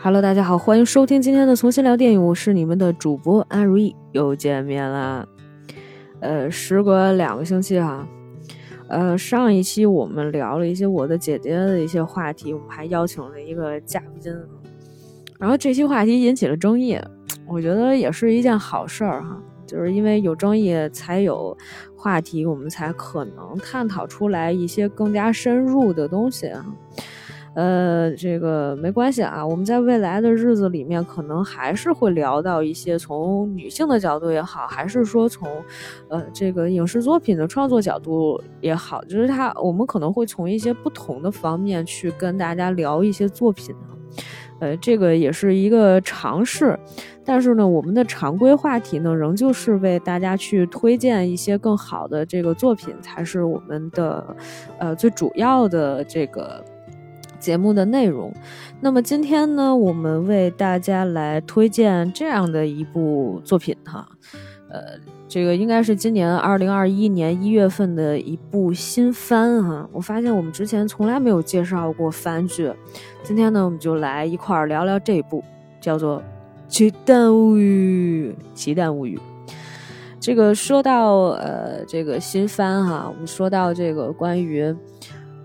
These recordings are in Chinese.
Hello，大家好，欢迎收听今天的重新聊电影，我是你们的主播安如意，又见面啦。呃，时隔两个星期哈，呃，上一期我们聊了一些我的姐姐的一些话题，我们还邀请了一个嘉宾，然后这期话题引起了争议，我觉得也是一件好事儿哈，就是因为有争议才有话题，我们才可能探讨出来一些更加深入的东西啊。呃，这个没关系啊，我们在未来的日子里面，可能还是会聊到一些从女性的角度也好，还是说从，呃，这个影视作品的创作角度也好，就是它，我们可能会从一些不同的方面去跟大家聊一些作品，呃，这个也是一个尝试，但是呢，我们的常规话题呢，仍旧是为大家去推荐一些更好的这个作品，才是我们的，呃，最主要的这个。节目的内容，那么今天呢，我们为大家来推荐这样的一部作品哈，呃，这个应该是今年二零二一年一月份的一部新番哈。我发现我们之前从来没有介绍过番剧，今天呢，我们就来一块儿聊聊这部叫做《奇蛋物语》。奇蛋物语，这个说到呃这个新番哈，我们说到这个关于。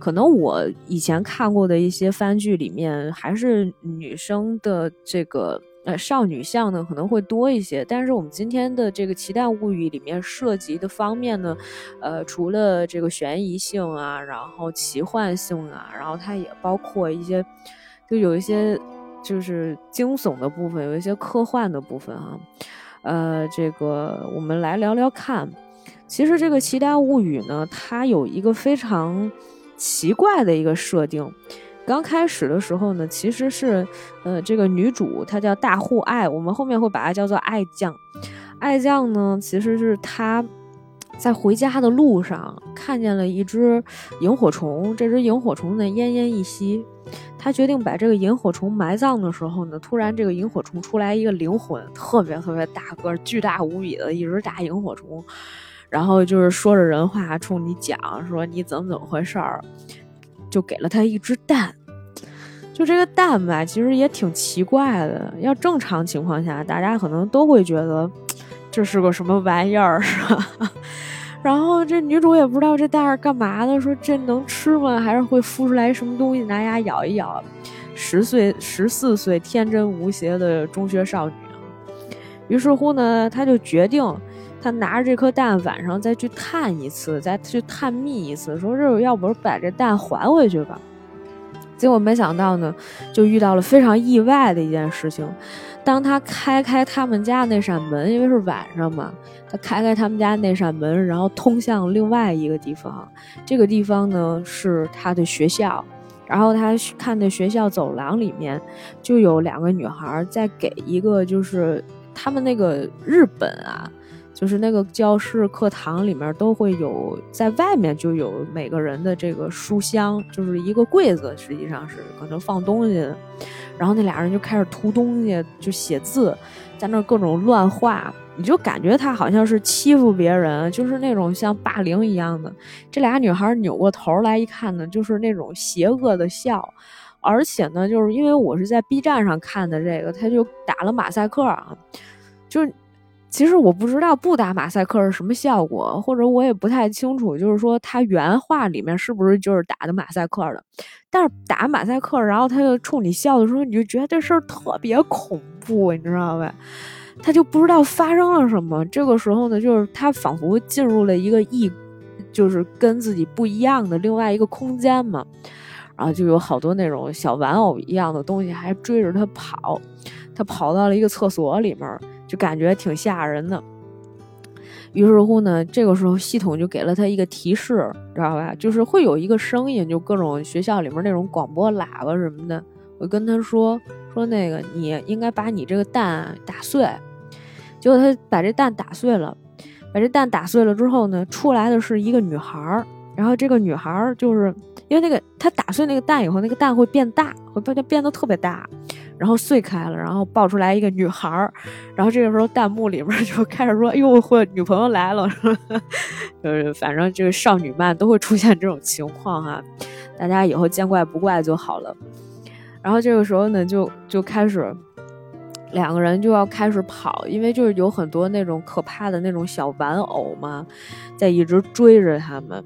可能我以前看过的一些番剧里面，还是女生的这个呃少女向的可能会多一些。但是我们今天的这个《奇蛋物语》里面涉及的方面呢，呃，除了这个悬疑性啊，然后奇幻性啊，然后它也包括一些，就有一些就是惊悚的部分，有一些科幻的部分啊。呃，这个我们来聊聊看。其实这个《奇蛋物语》呢，它有一个非常。奇怪的一个设定，刚开始的时候呢，其实是，呃，这个女主她叫大户爱，我们后面会把她叫做爱酱。爱酱呢，其实是她在回家的路上看见了一只萤火虫，这只萤火虫呢奄奄一息，她决定把这个萤火虫埋葬的时候呢，突然这个萤火虫出来一个灵魂，特别特别大个，巨大无比的一只大萤火虫。然后就是说着人话冲你讲说你怎么怎么回事儿，就给了他一只蛋，就这个蛋吧，其实也挺奇怪的。要正常情况下，大家可能都会觉得这是个什么玩意儿，是吧？然后这女主也不知道这蛋是干嘛的，说这能吃吗？还是会孵出来什么东西？拿牙咬一咬。十岁十四岁天真无邪的中学少女，于是乎呢，她就决定。他拿着这颗蛋，晚上再去探一次，再去探秘一次，说这要不把这蛋还回去吧。结果没想到呢，就遇到了非常意外的一件事情。当他开开他们家那扇门，因为是晚上嘛，他开开他们家那扇门，然后通向另外一个地方。这个地方呢是他的学校，然后他看那学校走廊里面就有两个女孩在给一个，就是他们那个日本啊。就是那个教室课堂里面都会有，在外面就有每个人的这个书箱，就是一个柜子，实际上是可能放东西。然后那俩人就开始涂东西，就写字，在那各种乱画，你就感觉他好像是欺负别人，就是那种像霸凌一样的。这俩女孩扭过头来一看呢，就是那种邪恶的笑，而且呢，就是因为我是在 B 站上看的这个，他就打了马赛克啊，就是。其实我不知道不打马赛克是什么效果，或者我也不太清楚，就是说他原画里面是不是就是打的马赛克的？但是打马赛克，然后他就冲你笑的时候，你就觉得这事儿特别恐怖，你知道呗？他就不知道发生了什么。这个时候呢，就是他仿佛进入了一个异，就是跟自己不一样的另外一个空间嘛。然后就有好多那种小玩偶一样的东西还追着他跑，他跑到了一个厕所里面。就感觉挺吓人的，于是乎呢，这个时候系统就给了他一个提示，知道吧？就是会有一个声音，就各种学校里面那种广播喇叭什么的，会跟他说说那个你应该把你这个蛋打碎。结果他把这蛋打碎了，把这蛋打碎了之后呢，出来的是一个女孩儿，然后这个女孩儿就是因为那个他打碎那个蛋以后，那个蛋会变大，会变得变得特别大。然后碎开了，然后爆出来一个女孩儿，然后这个时候弹幕里面就开始说：“哎呦，或女朋友来了。”就是反正这个少女漫都会出现这种情况哈，大家以后见怪不怪就好了。然后这个时候呢，就就开始两个人就要开始跑，因为就是有很多那种可怕的那种小玩偶嘛，在一直追着他们。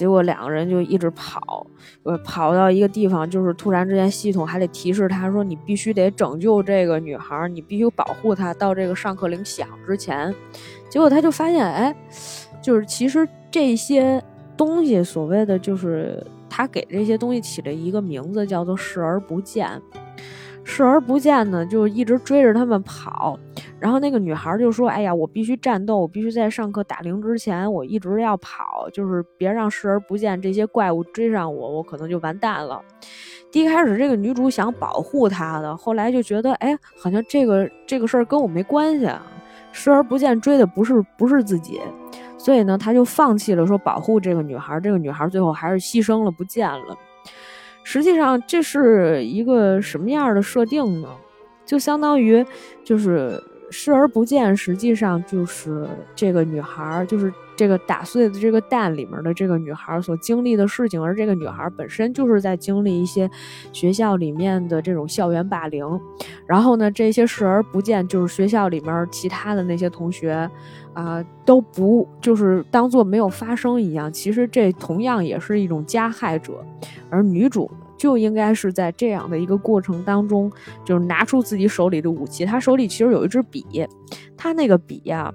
结果两个人就一直跑，呃，跑到一个地方，就是突然之间系统还得提示他说：“你必须得拯救这个女孩，你必须保护她到这个上课铃响之前。”结果他就发现，哎，就是其实这些东西，所谓的就是他给这些东西起了一个名字，叫做视而不见。视而不见呢，就一直追着他们跑。然后那个女孩就说：“哎呀，我必须战斗，我必须在上课打铃之前，我一直要跑，就是别让视而不见这些怪物追上我，我可能就完蛋了。”第一开始，这个女主想保护他的，后来就觉得，哎，好像这个这个事儿跟我没关系啊。视而不见追的不是不是自己，所以呢，他就放弃了说保护这个女孩。这个女孩最后还是牺牲了，不见了。实际上，这是一个什么样的设定呢？就相当于就是。视而不见，实际上就是这个女孩，就是这个打碎的这个蛋里面的这个女孩所经历的事情，而这个女孩本身就是在经历一些学校里面的这种校园霸凌。然后呢，这些视而不见，就是学校里面其他的那些同学啊，都不就是当做没有发生一样。其实这同样也是一种加害者，而女主。就应该是在这样的一个过程当中，就是拿出自己手里的武器。他手里其实有一支笔，他那个笔呀，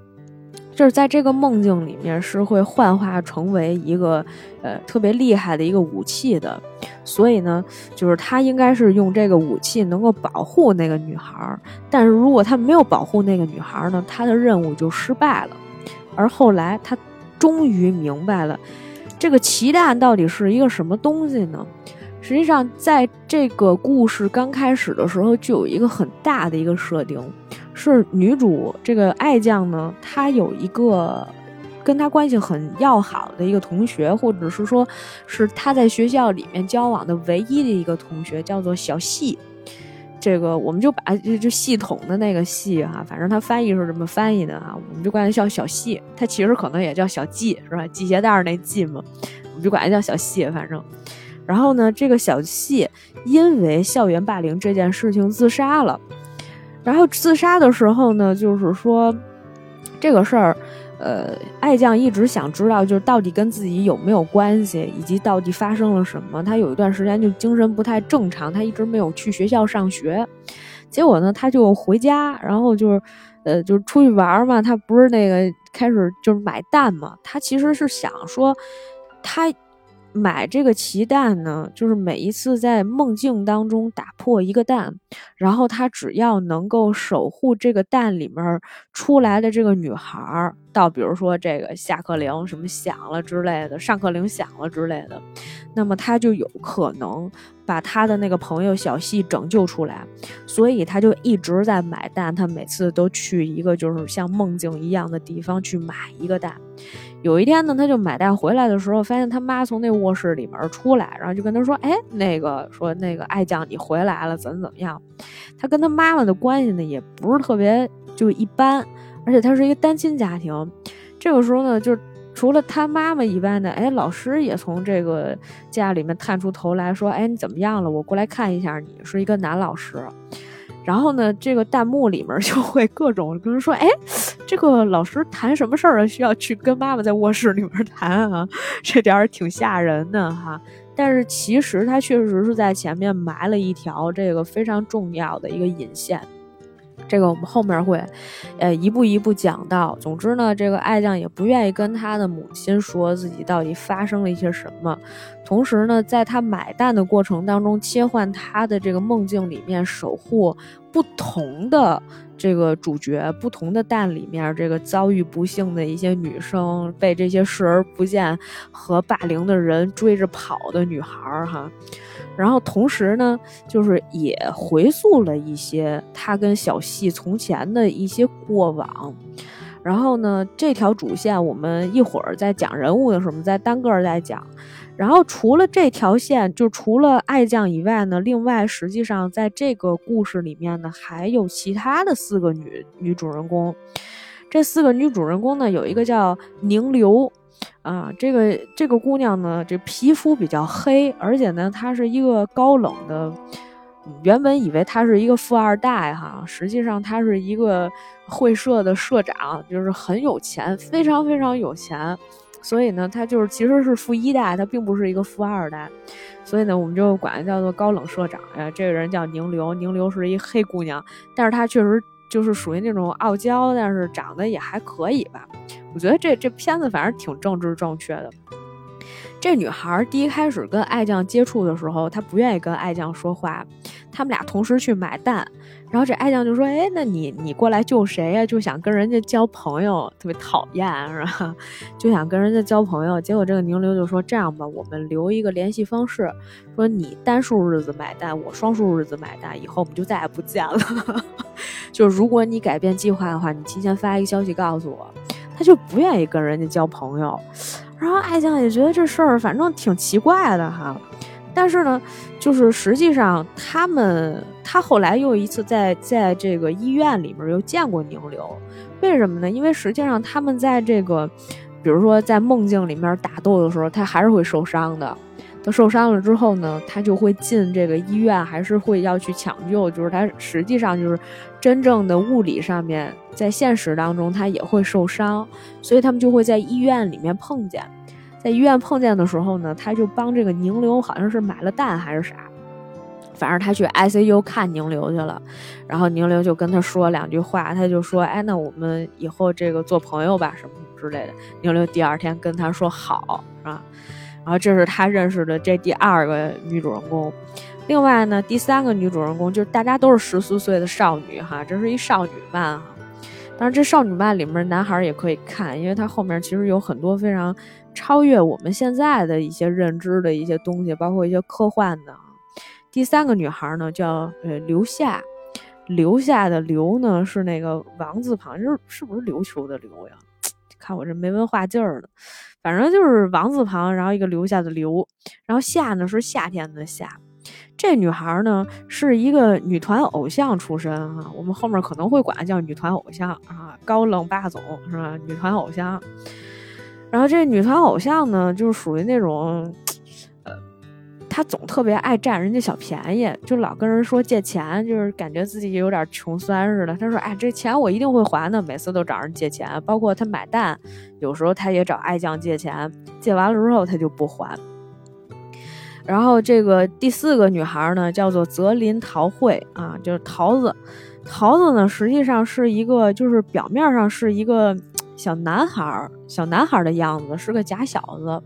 就是在这个梦境里面是会幻化成为一个呃特别厉害的一个武器的。所以呢，就是他应该是用这个武器能够保护那个女孩儿。但是如果他没有保护那个女孩儿呢，他的任务就失败了。而后来他终于明白了，这个奇蛋到底是一个什么东西呢？实际上，在这个故事刚开始的时候，就有一个很大的一个设定，是女主这个爱将呢，她有一个跟她关系很要好的一个同学，或者是说，是她在学校里面交往的唯一的一个同学，叫做小细。这个我们就把就就系统的那个系哈，反正他翻译是这么翻译的啊，我们就管他叫小细。他其实可能也叫小系，是吧？系鞋带那系嘛，我们就管他叫小细，反正。然后呢，这个小谢因为校园霸凌这件事情自杀了。然后自杀的时候呢，就是说这个事儿，呃，爱将一直想知道，就是到底跟自己有没有关系，以及到底发生了什么。他有一段时间就精神不太正常，他一直没有去学校上学。结果呢，他就回家，然后就是，呃，就是出去玩嘛。他不是那个开始就是买蛋嘛。他其实是想说，他。买这个奇蛋呢，就是每一次在梦境当中打破一个蛋，然后他只要能够守护这个蛋里面出来的这个女孩，到比如说这个下课铃什么响了之类的，上课铃响了之类的，那么他就有可能把他的那个朋友小西拯救出来，所以他就一直在买蛋，他每次都去一个就是像梦境一样的地方去买一个蛋。有一天呢，他就买蛋回来的时候，发现他妈从那卧室里面出来，然后就跟他说：“哎，那个说那个爱将你回来了，怎么怎么样？”他跟他妈妈的关系呢，也不是特别就一般，而且他是一个单亲家庭。这个时候呢，就除了他妈妈以外呢，哎，老师也从这个家里面探出头来说：“哎，你怎么样了？我过来看一下你。”是一个男老师。然后呢，这个弹幕里面就会各种跟人说：“哎，这个老师谈什么事儿啊？需要去跟妈妈在卧室里面谈啊？这点儿挺吓人的哈。”但是其实他确实是在前面埋了一条这个非常重要的一个引线。这个我们后面会，呃，一步一步讲到。总之呢，这个爱将也不愿意跟他的母亲说自己到底发生了一些什么。同时呢，在他买蛋的过程当中，切换他的这个梦境里面，守护不同的这个主角，不同的蛋里面这个遭遇不幸的一些女生，被这些视而不见和霸凌的人追着跑的女孩儿，哈。然后同时呢，就是也回溯了一些他跟小细从前的一些过往。然后呢，这条主线我们一会儿在讲人物的时候，我们再单个儿再讲。然后除了这条线，就除了爱将以外呢，另外实际上在这个故事里面呢，还有其他的四个女女主人公。这四个女主人公呢，有一个叫宁流。啊，这个这个姑娘呢，这皮肤比较黑，而且呢，她是一个高冷的，原本以为他是一个富二代哈，实际上他是一个会社的社长，就是很有钱，非常非常有钱。所以呢，他就是其实是富一代，他并不是一个富二代。所以呢，我们就管他叫做高冷社长。哎，这个人叫宁流，宁流是一黑姑娘，但是她确实就是属于那种傲娇，但是长得也还可以吧。我觉得这这片子反正挺政治正确的。这女孩第一开始跟爱将接触的时候，她不愿意跟爱将说话。他们俩同时去买蛋，然后这爱将就说：“哎，那你你过来救谁呀？就想跟人家交朋友，特别讨厌是吧？就想跟人家交朋友。结果这个宁流就说：这样吧，我们留一个联系方式，说你单数日子买单，我双数日子买单，以后我们就再也不见了。就如果你改变计划的话，你提前发一个消息告诉我。他就不愿意跟人家交朋友。”然后爱将也觉得这事儿反正挺奇怪的哈，但是呢，就是实际上他们他后来又一次在在这个医院里面又见过宁流，为什么呢？因为实际上他们在这个，比如说在梦境里面打斗的时候，他还是会受伤的。他受伤了之后呢，他就会进这个医院，还是会要去抢救。就是他实际上就是真正的物理上面，在现实当中他也会受伤，所以他们就会在医院里面碰见。在医院碰见的时候呢，他就帮这个宁流好像是买了蛋还是啥，反正他去 ICU 看宁流去了。然后宁流就跟他说两句话，他就说：“哎，那我们以后这个做朋友吧，什么什么之类的。”宁流第二天跟他说：“好，啊？”然后这是他认识的这第二个女主人公，另外呢，第三个女主人公就是大家都是十四岁的少女哈，这是一少女漫哈。当然，这少女漫里面男孩也可以看，因为它后面其实有很多非常超越我们现在的一些认知的一些东西，包括一些科幻的。第三个女孩呢叫呃刘夏，刘夏的刘呢是那个王字旁，是是不是琉球的琉呀？看我这没文化劲儿的。反正就是王字旁，然后一个留下的留，然后夏呢是夏天的夏。这女孩呢是一个女团偶像出身啊，我们后面可能会管她叫女团偶像啊，高冷霸总是吧？女团偶像。然后这女团偶像呢，就是属于那种。他总特别爱占人家小便宜，就老跟人说借钱，就是感觉自己有点穷酸似的。他说：“哎，这钱我一定会还的。”每次都找人借钱，包括他买蛋，有时候他也找爱酱借钱，借完了之后他就不还。然后这个第四个女孩呢，叫做泽林桃惠啊，就是桃子。桃子呢，实际上是一个，就是表面上是一个小男孩儿，小男孩儿的样子，是个假小子。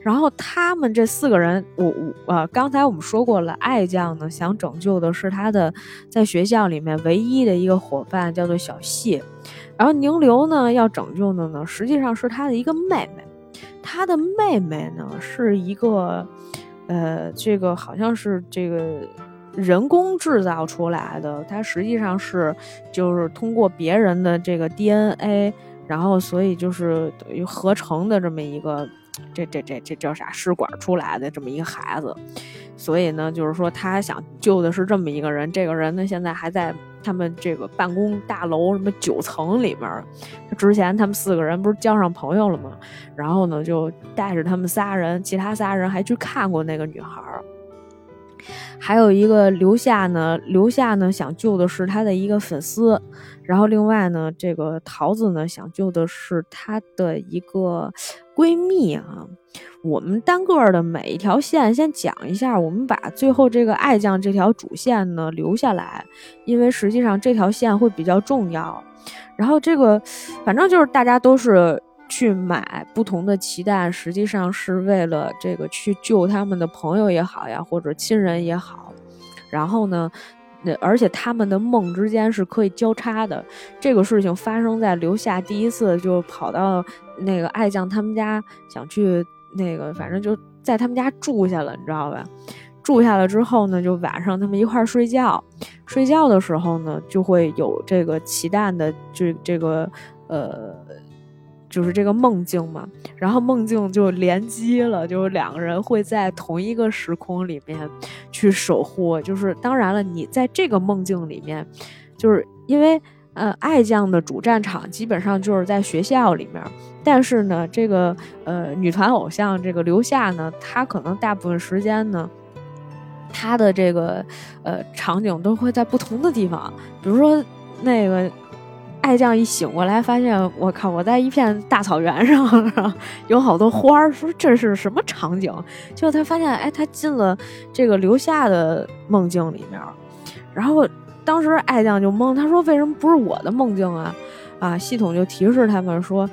然后他们这四个人，我我呃，刚才我们说过了，爱将呢想拯救的是他的在学校里面唯一的一个伙伴，叫做小谢。然后宁流呢要拯救的呢，实际上是他的一个妹妹。他的妹妹呢是一个，呃，这个好像是这个人工制造出来的，它实际上是就是通过别人的这个 DNA，然后所以就是等于合成的这么一个。这这这这叫啥试管出来的这么一个孩子，所以呢，就是说他想救的是这么一个人。这个人呢，现在还在他们这个办公大楼什么九层里面。之前他们四个人不是交上朋友了吗？然后呢，就带着他们仨人，其他仨人还去看过那个女孩。还有一个留下呢，留下呢想救的是他的一个粉丝。然后另外呢，这个桃子呢想救的是她的一个闺蜜啊。我们单个的每一条线先讲一下，我们把最后这个爱将这条主线呢留下来，因为实际上这条线会比较重要。然后这个反正就是大家都是去买不同的脐带，实际上是为了这个去救他们的朋友也好呀，或者亲人也好。然后呢？而且他们的梦之间是可以交叉的。这个事情发生在留下第一次就跑到那个爱将他们家，想去那个，反正就在他们家住下了，你知道吧？住下了之后呢，就晚上他们一块儿睡觉，睡觉的时候呢，就会有这个奇蛋的这这个呃。就是这个梦境嘛，然后梦境就连机了，就是两个人会在同一个时空里面去守护。就是当然了，你在这个梦境里面，就是因为呃，爱将的主战场基本上就是在学校里面，但是呢，这个呃女团偶像这个留下呢，她可能大部分时间呢。他的这个呃场景都会在不同的地方，比如说那个爱将一醒过来，发现我靠，我在一片大草原上，有好多花儿，说这是什么场景？结果他发现，哎，他进了这个留下的梦境里面，然后当时爱将就懵，他说为什么不是我的梦境啊？啊，系统就提示他们说。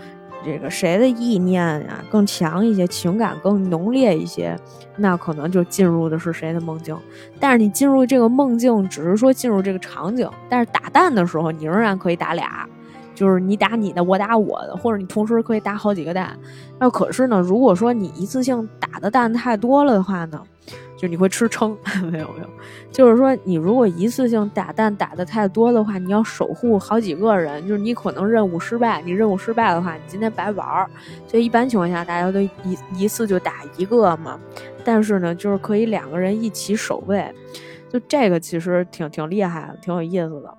这个谁的意念呀更强一些，情感更浓烈一些，那可能就进入的是谁的梦境。但是你进入这个梦境，只是说进入这个场景，但是打蛋的时候，你仍然可以打俩，就是你打你的，我打我的，或者你同时可以打好几个蛋。那可是呢，如果说你一次性打的蛋太多了的话呢？就你会吃撑，没有没有，就是说你如果一次性打蛋打的太多的话，你要守护好几个人，就是你可能任务失败，你任务失败的话，你今天白玩儿。所以一般情况下，大家都一一次就打一个嘛。但是呢，就是可以两个人一起守卫，就这个其实挺挺厉害，挺有意思的。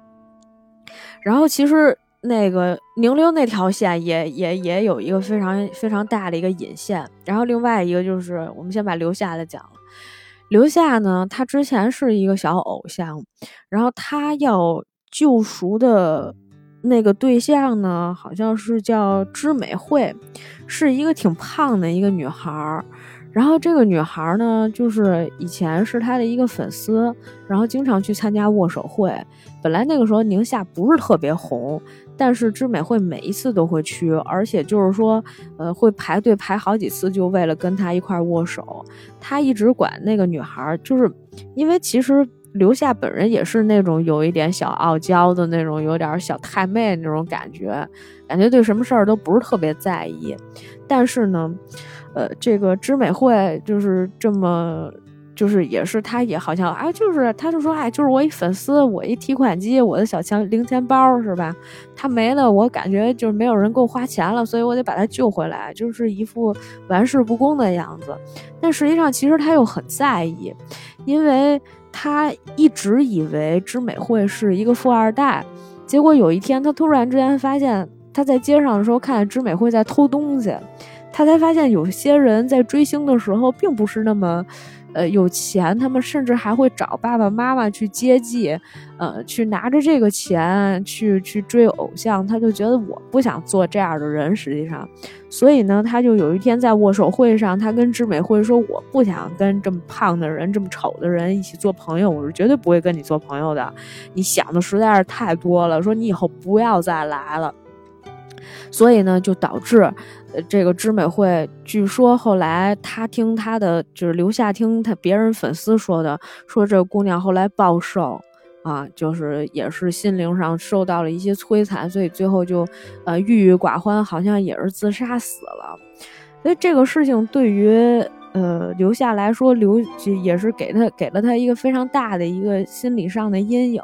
然后其实那个宁陵那条线也也也有一个非常非常大的一个引线。然后另外一个就是我们先把留下的讲了。留下呢，他之前是一个小偶像，然后他要救赎的那个对象呢，好像是叫知美惠，是一个挺胖的一个女孩儿。然后这个女孩呢，就是以前是他的一个粉丝，然后经常去参加握手会。本来那个时候宁夏不是特别红。但是知美会每一次都会去，而且就是说，呃，会排队排好几次，就为了跟他一块握手。他一直管那个女孩，就是因为其实刘夏本人也是那种有一点小傲娇的那种，有点小太妹那种感觉，感觉对什么事儿都不是特别在意。但是呢，呃，这个知美会就是这么。就是也是，他也好像啊，就是他就说，哎，就是我一粉丝，我一提款机，我的小钱零钱包是吧？他没了，我感觉就是没有人给我花钱了，所以我得把他救回来，就是一副玩世不恭的样子。但实际上，其实他又很在意，因为他一直以为知美惠是一个富二代，结果有一天他突然之间发现，他在街上的时候看见知美惠在偷东西，他才发现有些人在追星的时候并不是那么。呃，有钱，他们甚至还会找爸爸妈妈去接济，呃，去拿着这个钱去去追偶像。他就觉得我不想做这样的人，实际上，所以呢，他就有一天在握手会上，他跟知美会说：“我不想跟这么胖的人、这么丑的人一起做朋友，我是绝对不会跟你做朋友的。你想的实在是太多了，说你以后不要再来了。”所以呢，就导致。呃这个知美惠，据说后来他听他的，就是留下听他别人粉丝说的，说这姑娘后来暴瘦，啊，就是也是心灵上受到了一些摧残，所以最后就，呃，郁郁寡欢，好像也是自杀死了。所以这个事情对于。呃，留下来说留也是给他给了他一个非常大的一个心理上的阴影。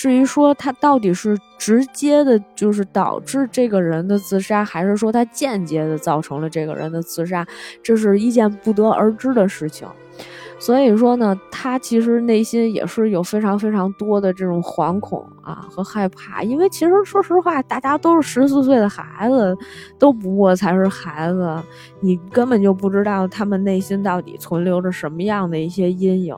至于说他到底是直接的，就是导致这个人的自杀，还是说他间接的造成了这个人的自杀，这是一件不得而知的事情。所以说呢，他其实内心也是有非常非常多的这种惶恐啊和害怕，因为其实说实话，大家都是十四岁的孩子，都不过才是孩子，你根本就不知道他们内心到底存留着什么样的一些阴影。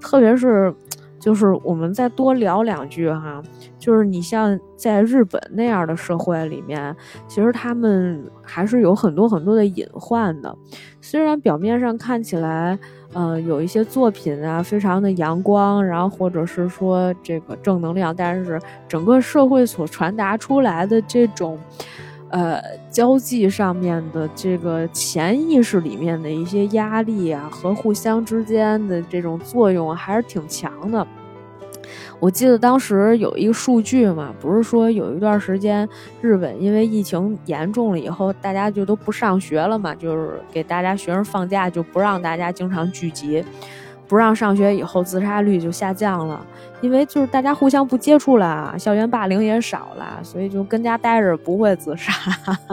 特别是，就是我们再多聊两句哈，就是你像在日本那样的社会里面，其实他们还是有很多很多的隐患的，虽然表面上看起来。呃，有一些作品啊，非常的阳光，然后或者是说这个正能量，但是整个社会所传达出来的这种，呃，交际上面的这个潜意识里面的一些压力啊，和互相之间的这种作用还是挺强的。我记得当时有一个数据嘛，不是说有一段时间日本因为疫情严重了以后，大家就都不上学了嘛，就是给大家学生放假，就不让大家经常聚集，不让上学以后，自杀率就下降了，因为就是大家互相不接触了，校园霸凌也少了，所以就跟家待着不会自杀，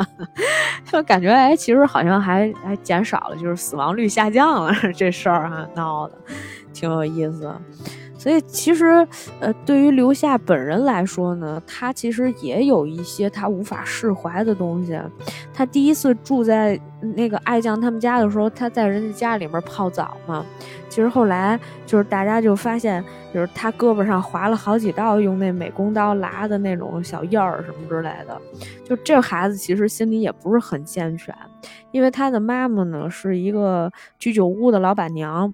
就感觉哎，其实好像还还减少了，就是死亡率下降了 这事儿哈，闹的挺有意思。所以其实，呃，对于刘夏本人来说呢，他其实也有一些他无法释怀的东西。他第一次住在那个爱将他们家的时候，他在人家家里面泡澡嘛。其实后来就是大家就发现，就是他胳膊上划了好几道用那美工刀拉的那种小印儿什么之类的。就这孩子其实心里也不是很健全，因为他的妈妈呢是一个居酒屋的老板娘，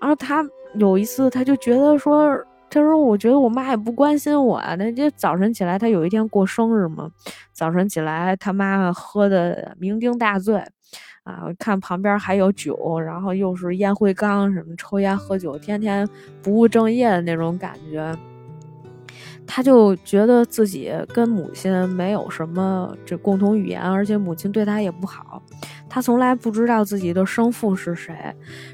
然后他。有一次，他就觉得说：“他说，我觉得我妈也不关心我啊。那这早晨起来，他有一天过生日嘛，早晨起来，他妈喝的酩酊大醉，啊，看旁边还有酒，然后又是烟灰缸什么，抽烟喝酒，天天不务正业的那种感觉。他就觉得自己跟母亲没有什么这共同语言，而且母亲对他也不好。”他从来不知道自己的生父是谁，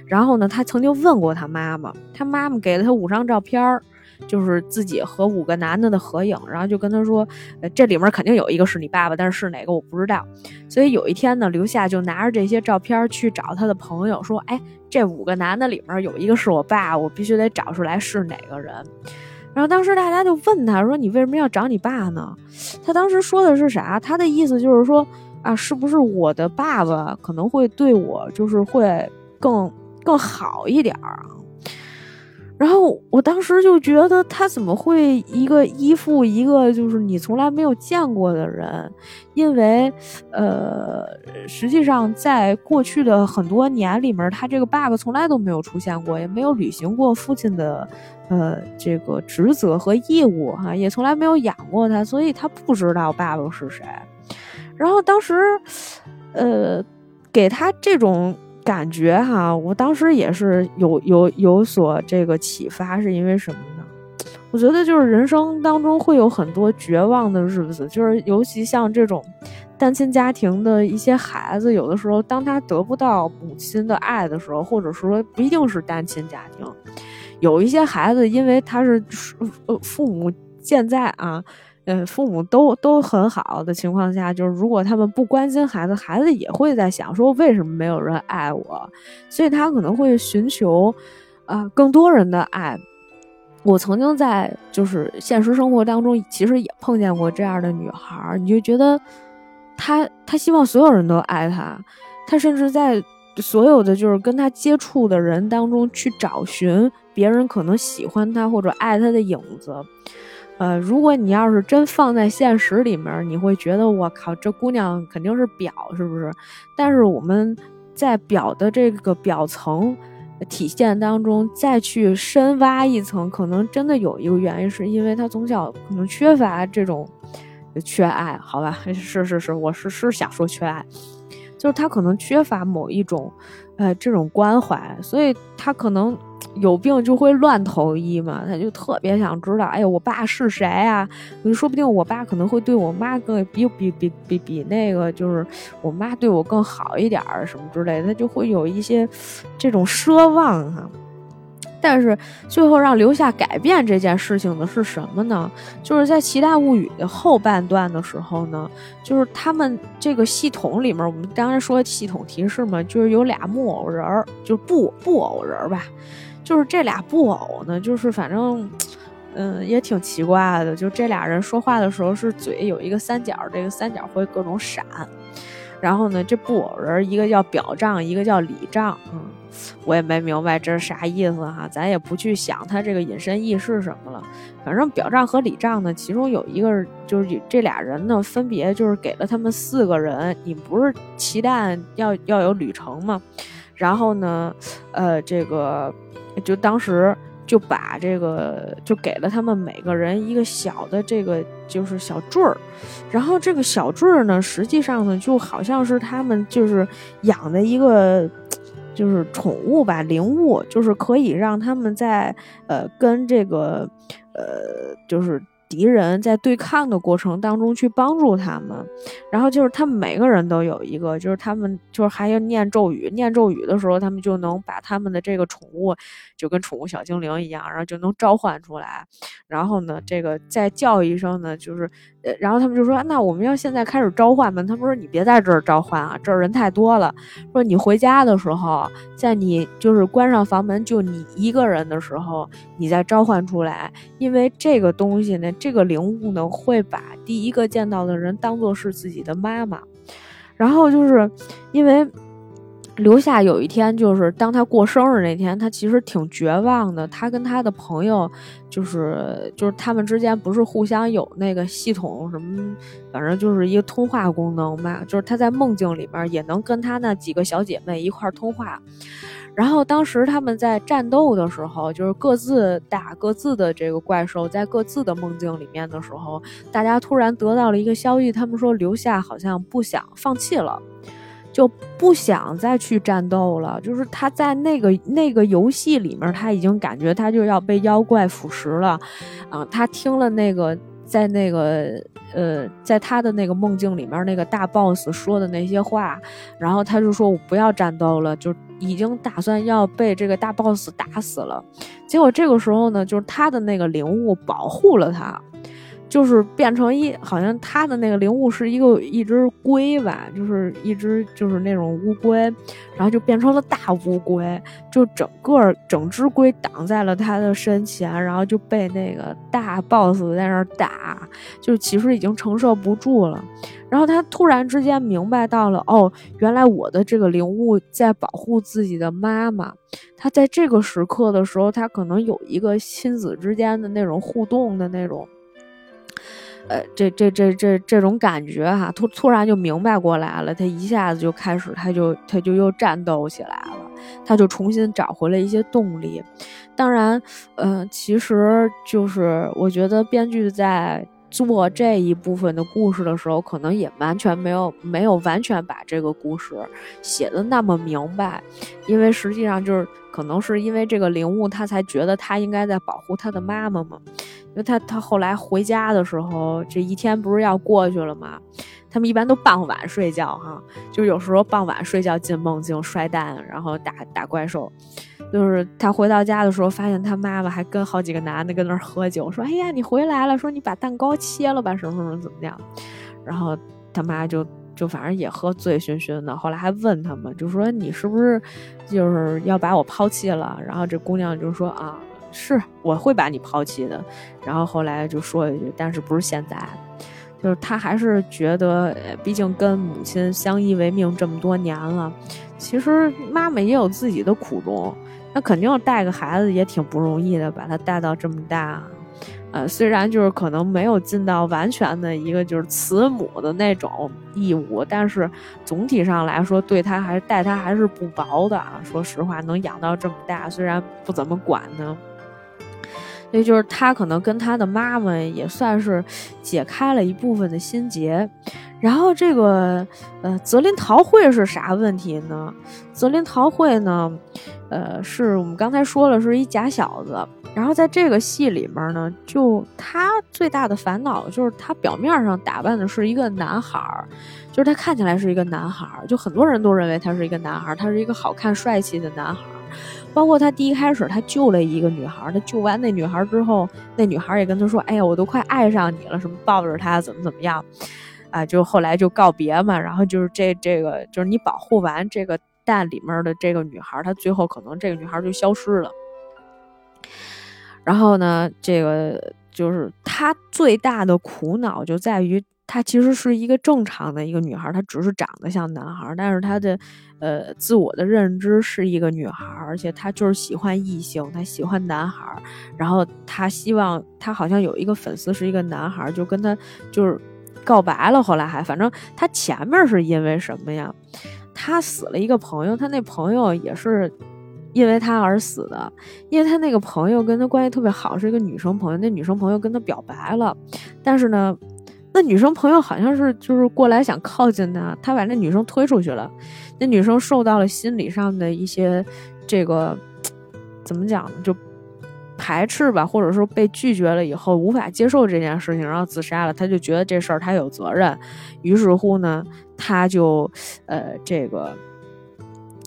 然后呢，他曾经问过他妈妈，他妈妈给了他五张照片儿，就是自己和五个男的的合影，然后就跟他说，呃，这里面肯定有一个是你爸爸，但是是哪个我不知道。所以有一天呢，刘夏就拿着这些照片去找他的朋友，说，哎，这五个男的里面有一个是我爸，我必须得找出来是哪个人。然后当时大家就问他说，你为什么要找你爸呢？他当时说的是啥？他的意思就是说。啊，是不是我的爸爸可能会对我就是会更更好一点儿？然后我当时就觉得他怎么会一个依附一个就是你从来没有见过的人？因为呃，实际上在过去的很多年里面，他这个爸爸从来都没有出现过，也没有履行过父亲的呃这个职责和义务哈，也从来没有养过他，所以他不知道爸爸是谁。然后当时，呃，给他这种感觉哈，我当时也是有有有所这个启发，是因为什么呢？我觉得就是人生当中会有很多绝望的日子，就是尤其像这种单亲家庭的一些孩子，有的时候当他得不到母亲的爱的时候，或者说不一定是单亲家庭，有一些孩子因为他是呃父母健在啊。嗯，父母都都很好的情况下，就是如果他们不关心孩子，孩子也会在想说为什么没有人爱我，所以他可能会寻求，啊，更多人的爱。我曾经在就是现实生活当中，其实也碰见过这样的女孩，你就觉得，她她希望所有人都爱她，她甚至在所有的就是跟她接触的人当中去找寻别人可能喜欢她或者爱她的影子。呃，如果你要是真放在现实里面，你会觉得我靠，这姑娘肯定是表，是不是？但是我们在表的这个表层体现当中，再去深挖一层，可能真的有一个原因，是因为她从小可能缺乏这种缺爱，好吧？是是是，我是是想说缺爱，就是她可能缺乏某一种呃这种关怀，所以她可能。有病就会乱投医嘛，他就特别想知道，哎呀，我爸是谁啊？说不定我爸可能会对我妈更比比比比比那个，就是我妈对我更好一点儿什么之类的，他就会有一些这种奢望哈。但是最后让留下改变这件事情的是什么呢？就是在《奇大物语》的后半段的时候呢，就是他们这个系统里面，我们刚才说系统提示嘛，就是有俩木偶人儿，就是布布偶人儿吧。就是这俩布偶呢，就是反正，嗯，也挺奇怪的。就这俩人说话的时候是嘴有一个三角，这个三角会各种闪。然后呢，这布偶人一个叫表丈，一个叫里丈。嗯，我也没明白这是啥意思哈，咱也不去想他这个隐身意是什么了。反正表丈和里丈呢，其中有一个就是这俩人呢，分别就是给了他们四个人。你不是期待要要有旅程吗？然后呢，呃，这个。就当时就把这个就给了他们每个人一个小的这个就是小坠儿，然后这个小坠儿呢，实际上呢就好像是他们就是养的一个就是宠物吧，灵物，就是可以让他们在呃跟这个呃就是敌人在对抗的过程当中去帮助他们，然后就是他们每个人都有一个，就是他们就是还要念咒语，念咒语的时候，他们就能把他们的这个宠物就跟宠物小精灵一样，然后就能召唤出来，然后呢，这个再叫一声呢，就是，呃，然后他们就说，那我们要现在开始召唤吗？他们说你别在这儿召唤啊，这儿人太多了，说你回家的时候，在你就是关上房门就你一个人的时候，你再召唤出来，因为这个东西呢。这个灵物呢，会把第一个见到的人当做是自己的妈妈，然后就是因为留下有一天，就是当他过生日那天，他其实挺绝望的。他跟他的朋友，就是就是他们之间不是互相有那个系统什么，反正就是一个通话功能嘛，就是他在梦境里面也能跟他那几个小姐妹一块通话。然后当时他们在战斗的时候，就是各自打各自的这个怪兽，在各自的梦境里面的时候，大家突然得到了一个消息，他们说留下好像不想放弃了，就不想再去战斗了。就是他在那个那个游戏里面，他已经感觉他就要被妖怪腐蚀了，啊，他听了那个在那个。呃，在他的那个梦境里面，那个大 boss 说的那些话，然后他就说：“我不要战斗了，就已经打算要被这个大 boss 打死了。”结果这个时候呢，就是他的那个灵物保护了他。就是变成一，好像他的那个灵物是一个一只龟吧，就是一只就是那种乌龟，然后就变成了大乌龟，就整个整只龟挡在了他的身前，然后就被那个大 boss 在那儿打，就其实已经承受不住了。然后他突然之间明白到了，哦，原来我的这个灵物在保护自己的妈妈，他在这个时刻的时候，他可能有一个亲子之间的那种互动的那种。呃，这这这这这种感觉哈，突突然就明白过来了，他一下子就开始，他就他就又战斗起来了，他就重新找回了一些动力。当然，嗯，其实就是我觉得编剧在做这一部分的故事的时候，可能也完全没有没有完全把这个故事写的那么明白，因为实际上就是可能是因为这个灵物，他才觉得他应该在保护他的妈妈嘛。因为他他后来回家的时候，这一天不是要过去了吗？他们一般都傍晚睡觉哈，就有时候傍晚睡觉进梦境摔蛋，然后打打怪兽。就是他回到家的时候，发现他妈妈还跟好几个男的跟那儿喝酒，说：“哎呀，你回来了，说你把蛋糕切了吧，什么什么怎么样？”然后他妈就就反正也喝醉醺醺的，后来还问他们，就说：“你是不是就是要把我抛弃了？”然后这姑娘就说：“啊。”是我会把你抛弃的，然后后来就说一句，但是不是现在，就是他还是觉得，毕竟跟母亲相依为命这么多年了，其实妈妈也有自己的苦衷，那肯定带个孩子也挺不容易的，把他带到这么大，呃，虽然就是可能没有尽到完全的一个就是慈母的那种义务，但是总体上来说，对他还是待他还是不薄的啊。说实话，能养到这么大，虽然不怎么管呢。所以就是他可能跟他的妈妈也算是解开了一部分的心结，然后这个呃泽林桃会是啥问题呢？泽林桃会呢，呃是我们刚才说了是一假小子，然后在这个戏里面呢，就他最大的烦恼就是他表面上打扮的是一个男孩儿，就是他看起来是一个男孩儿，就很多人都认为他是一个男孩儿，他是一个好看帅气的男孩儿。包括他第一开始，他救了一个女孩，他救完那女孩之后，那女孩也跟他说：“哎呀，我都快爱上你了，什么抱着他怎么怎么样，啊，就后来就告别嘛。然后就是这这个，就是你保护完这个蛋里面的这个女孩，她最后可能这个女孩就消失了。然后呢，这个就是他最大的苦恼就在于。”她其实是一个正常的一个女孩，她只是长得像男孩，但是她的，呃，自我的认知是一个女孩，而且她就是喜欢异性，她喜欢男孩，然后她希望她好像有一个粉丝是一个男孩，就跟她就是告白了，后来还反正她前面是因为什么呀？她死了一个朋友，她那朋友也是因为她而死的，因为她那个朋友跟她关系特别好，是一个女生朋友，那女生朋友跟她表白了，但是呢。那女生朋友好像是就是过来想靠近他，他把那女生推出去了，那女生受到了心理上的一些这个怎么讲呢？就排斥吧，或者说被拒绝了以后无法接受这件事情，然后自杀了。他就觉得这事儿他有责任，于是乎呢，他就呃这个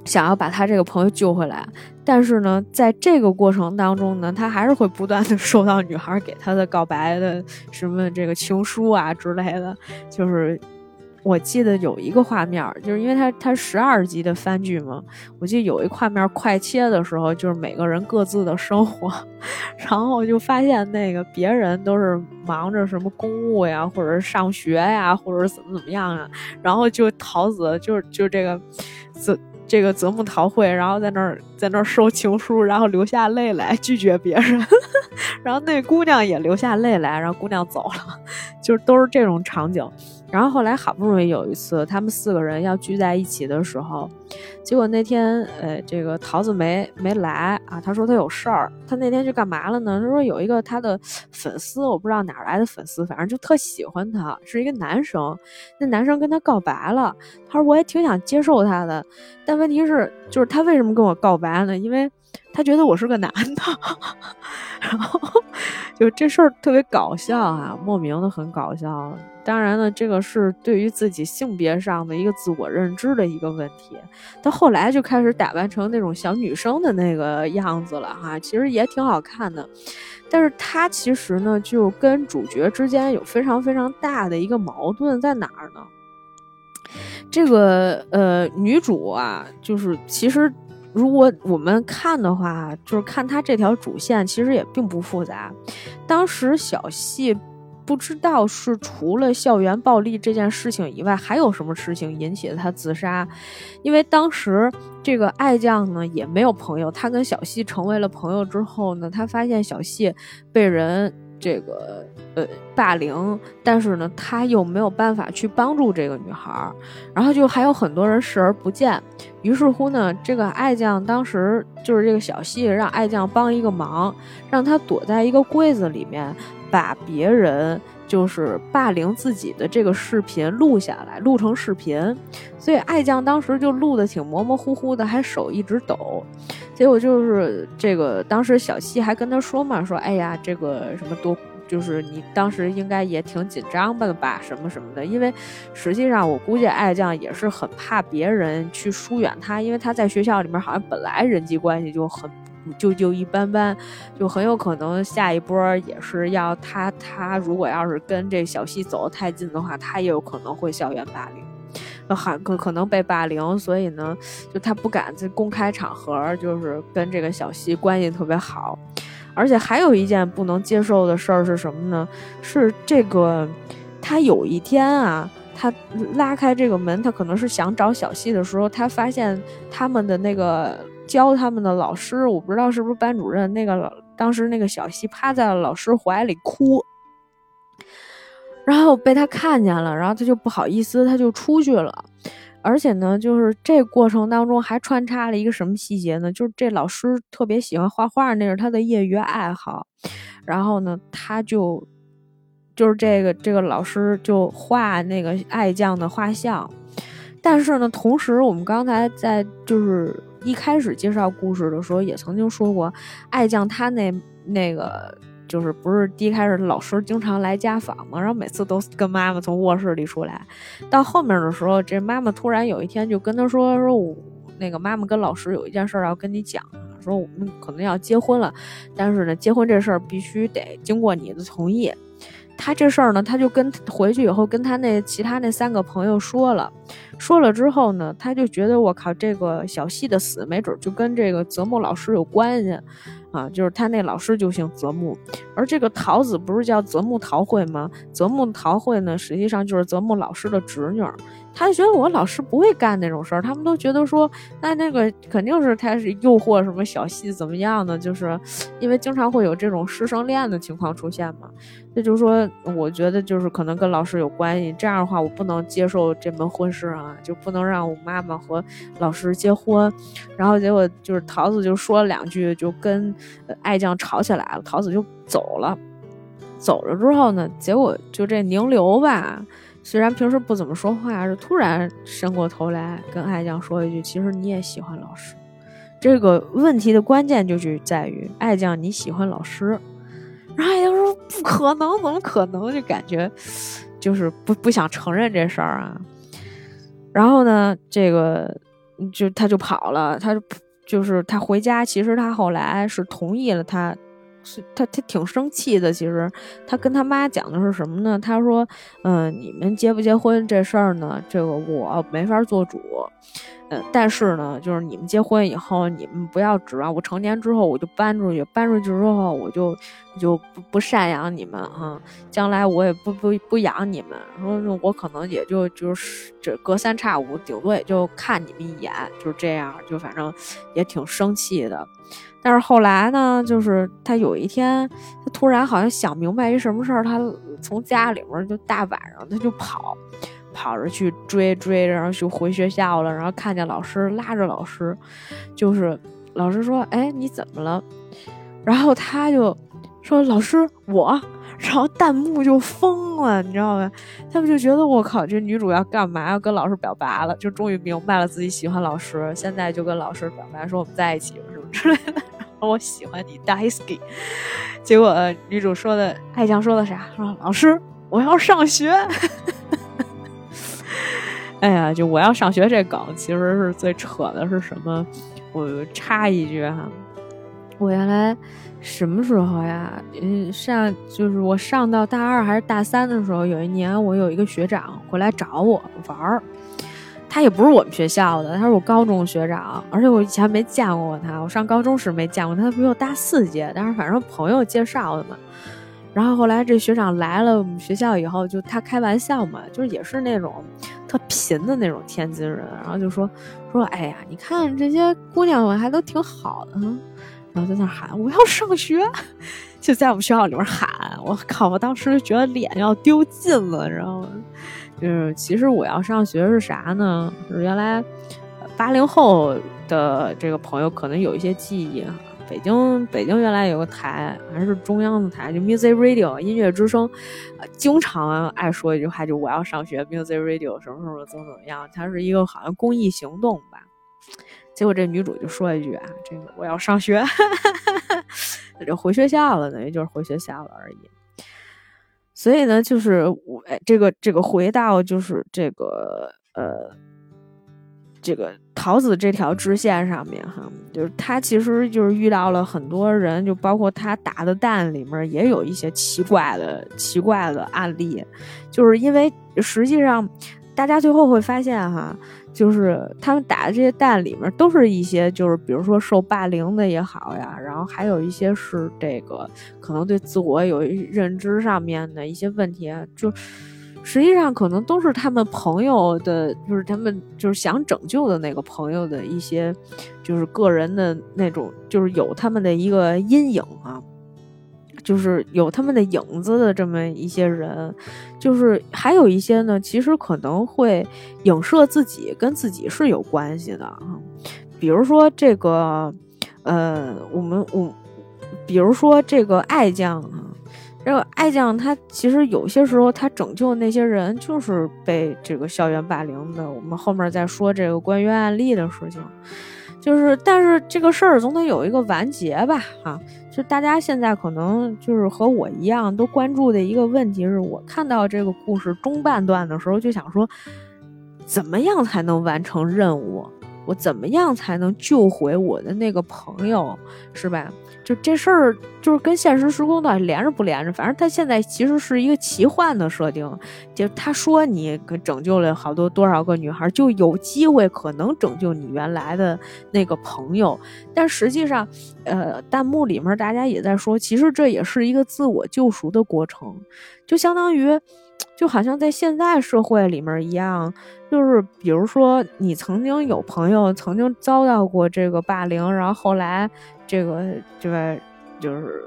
想要把他这个朋友救回来。但是呢，在这个过程当中呢，他还是会不断的收到女孩给他的告白的什么这个情书啊之类的，就是。我记得有一个画面，就是因为他他十二集的番剧嘛，我记得有一画面快切的时候，就是每个人各自的生活，然后就发现那个别人都是忙着什么公务呀，或者上学呀，或者怎么怎么样啊，然后就桃子就就这个泽这个泽木桃会，然后在那儿在那儿收情书，然后流下泪来拒绝别人，然后那姑娘也流下泪来，然后姑娘走了，就是都是这种场景。然后后来好不容易有一次，他们四个人要聚在一起的时候，结果那天，呃，这个桃子没没来啊。他说他有事儿，他那天去干嘛了呢？他说有一个他的粉丝，我不知道哪来的粉丝，反正就特喜欢他，是一个男生。那男生跟他告白了，他说我也挺想接受他的，但问题是，就是他为什么跟我告白呢？因为他觉得我是个男的。然后就这事儿特别搞笑啊，莫名的很搞笑。当然了，这个是对于自己性别上的一个自我认知的一个问题。到后来就开始打扮成那种小女生的那个样子了哈，其实也挺好看的。但是她其实呢，就跟主角之间有非常非常大的一个矛盾在哪儿呢？这个呃，女主啊，就是其实如果我们看的话，就是看她这条主线，其实也并不复杂。当时小戏。不知道是除了校园暴力这件事情以外，还有什么事情引起了他自杀？因为当时这个爱将呢也没有朋友，他跟小西成为了朋友之后呢，他发现小西被人这个呃霸凌，但是呢他又没有办法去帮助这个女孩，然后就还有很多人视而不见。于是乎呢，这个爱将当时就是这个小西让爱将帮一个忙，让他躲在一个柜子里面。把别人就是霸凌自己的这个视频录下来，录成视频，所以爱将当时就录的挺模模糊糊的，还手一直抖。结果就是这个，当时小西还跟他说嘛，说哎呀，这个什么多，就是你当时应该也挺紧张吧吧，什么什么的。因为实际上我估计爱将也是很怕别人去疏远他，因为他在学校里面好像本来人际关系就很。就就一般般，就很有可能下一波也是要他他如果要是跟这小西走得太近的话，他也有可能会校园霸凌，还可可能被霸凌，所以呢，就他不敢在公开场合就是跟这个小西关系特别好，而且还有一件不能接受的事儿是什么呢？是这个他有一天啊，他拉开这个门，他可能是想找小西的时候，他发现他们的那个。教他们的老师，我不知道是不是班主任。那个老当时那个小西趴在了老师怀里哭，然后被他看见了，然后他就不好意思，他就出去了。而且呢，就是这过程当中还穿插了一个什么细节呢？就是这老师特别喜欢画画，那是他的业余爱好。然后呢，他就就是这个这个老师就画那个爱将的画像。但是呢，同时我们刚才在就是。一开始介绍故事的时候，也曾经说过，爱将他那那个就是不是第一开始老师经常来家访嘛，然后每次都跟妈妈从卧室里出来。到后面的时候，这妈妈突然有一天就跟他说：“说我那个妈妈跟老师有一件事要跟你讲，说我们可能要结婚了，但是呢，结婚这事儿必须得经过你的同意。”他这事儿呢，他就跟回去以后跟他那其他那三个朋友说了，说了之后呢，他就觉得我靠，这个小西的死没准就跟这个泽木老师有关系，啊，就是他那老师就姓泽木，而这个桃子不是叫泽木桃惠吗？泽木桃惠呢，实际上就是泽木老师的侄女。他就觉得我老师不会干那种事儿，他们都觉得说，那那个肯定是他是诱惑什么小戏怎么样的，就是因为经常会有这种师生恋的情况出现嘛。那就说，我觉得就是可能跟老师有关系。这样的话，我不能接受这门婚事啊，就不能让我妈妈和老师结婚。然后结果就是桃子就说了两句，就跟爱将吵起来了，桃子就走了。走了之后呢，结果就这宁流吧。虽然平时不怎么说话，是突然伸过头来跟爱将说一句：“其实你也喜欢老师。”这个问题的关键就就在于爱酱你喜欢老师，然后爱酱说不可能，怎么可能？就感觉就是不不想承认这事儿啊。然后呢，这个就他就跑了，他就就是他回家，其实他后来是同意了他。是他，他挺生气的。其实他跟他妈讲的是什么呢？他说：“嗯，你们结不结婚这事儿呢？这个我没法做主。嗯，但是呢，就是你们结婚以后，你们不要指望我成年之后我就搬出去，搬出去之后我就就不不赡养你们啊。将来我也不不不养你们。说我可能也就就是这隔三差五，顶多也就看你们一眼，就这样。就反正也挺生气的。”但是后来呢，就是他有一天，他突然好像想明白一什么事儿，他从家里面就大晚上他就跑，跑着去追追，然后就回学校了，然后看见老师拉着老师，就是老师说：“哎，你怎么了？”然后他就说：“老师，我。”然后弹幕就疯了，你知道吗？他们就觉得我靠，这女主要干嘛？要跟老师表白了？就终于明白了自己喜欢老师，现在就跟老师表白，说我们在一起什么之类的。我喜欢你，Daisy。结果女主说的，爱酱说的啥？说老师，我要上学。哎呀，就我要上学这梗，其实是最扯的是什么？我插一句哈，我原来。什么时候呀？嗯，上就是我上到大二还是大三的时候，有一年我有一个学长回来找我玩儿，他也不是我们学校的，他是我高中学长，而且我以前没见过他，我上高中时没见过他，比我大四届，但是反正朋友介绍的嘛。然后后来这学长来了我们学校以后，就他开玩笑嘛，就是也是那种特贫的那种天津人，然后就说说，哎呀，你看这些姑娘们还都挺好的。然后在那喊我要上学，就在我们学校里面喊。我靠！我当时觉得脸要丢尽了，知道吗？就是其实我要上学是啥呢？是原来八零后的这个朋友可能有一些记忆。北京北京原来有个台，还是中央的台，就 Music Radio 音乐之声，经常爱说一句话，就我要上学，Music Radio 什么什么怎么怎么样。它是一个好像公益行动。结果这女主就说一句啊，这个我要上学，那就回学校了，等于就是回学校了而已。所以呢，就是我这个这个回到就是这个呃这个桃子这条支线上面哈，就是他其实就是遇到了很多人，就包括他打的蛋里面也有一些奇怪的奇怪的案例，就是因为实际上大家最后会发现哈。就是他们打的这些蛋里面都是一些，就是比如说受霸凌的也好呀，然后还有一些是这个可能对自我有认知上面的一些问题，就实际上可能都是他们朋友的，就是他们就是想拯救的那个朋友的一些，就是个人的那种，就是有他们的一个阴影啊。就是有他们的影子的这么一些人，就是还有一些呢，其实可能会影射自己跟自己是有关系的啊。比如说这个，呃，我们我，比如说这个爱将啊，这个爱将他其实有些时候他拯救那些人就是被这个校园霸凌的。我们后面再说这个关于案例的事情，就是但是这个事儿总得有一个完结吧，哈。就大家现在可能就是和我一样都关注的一个问题是，我看到这个故事中半段的时候就想说，怎么样才能完成任务？我怎么样才能救回我的那个朋友，是吧？就这事儿，就是跟现实时空到底连着不连着？反正他现在其实是一个奇幻的设定，就他说你拯救了好多多少个女孩，就有机会可能拯救你原来的那个朋友。但实际上，呃，弹幕里面大家也在说，其实这也是一个自我救赎的过程，就相当于，就好像在现在社会里面一样，就是比如说你曾经有朋友曾经遭到过这个霸凌，然后后来。这个这个就是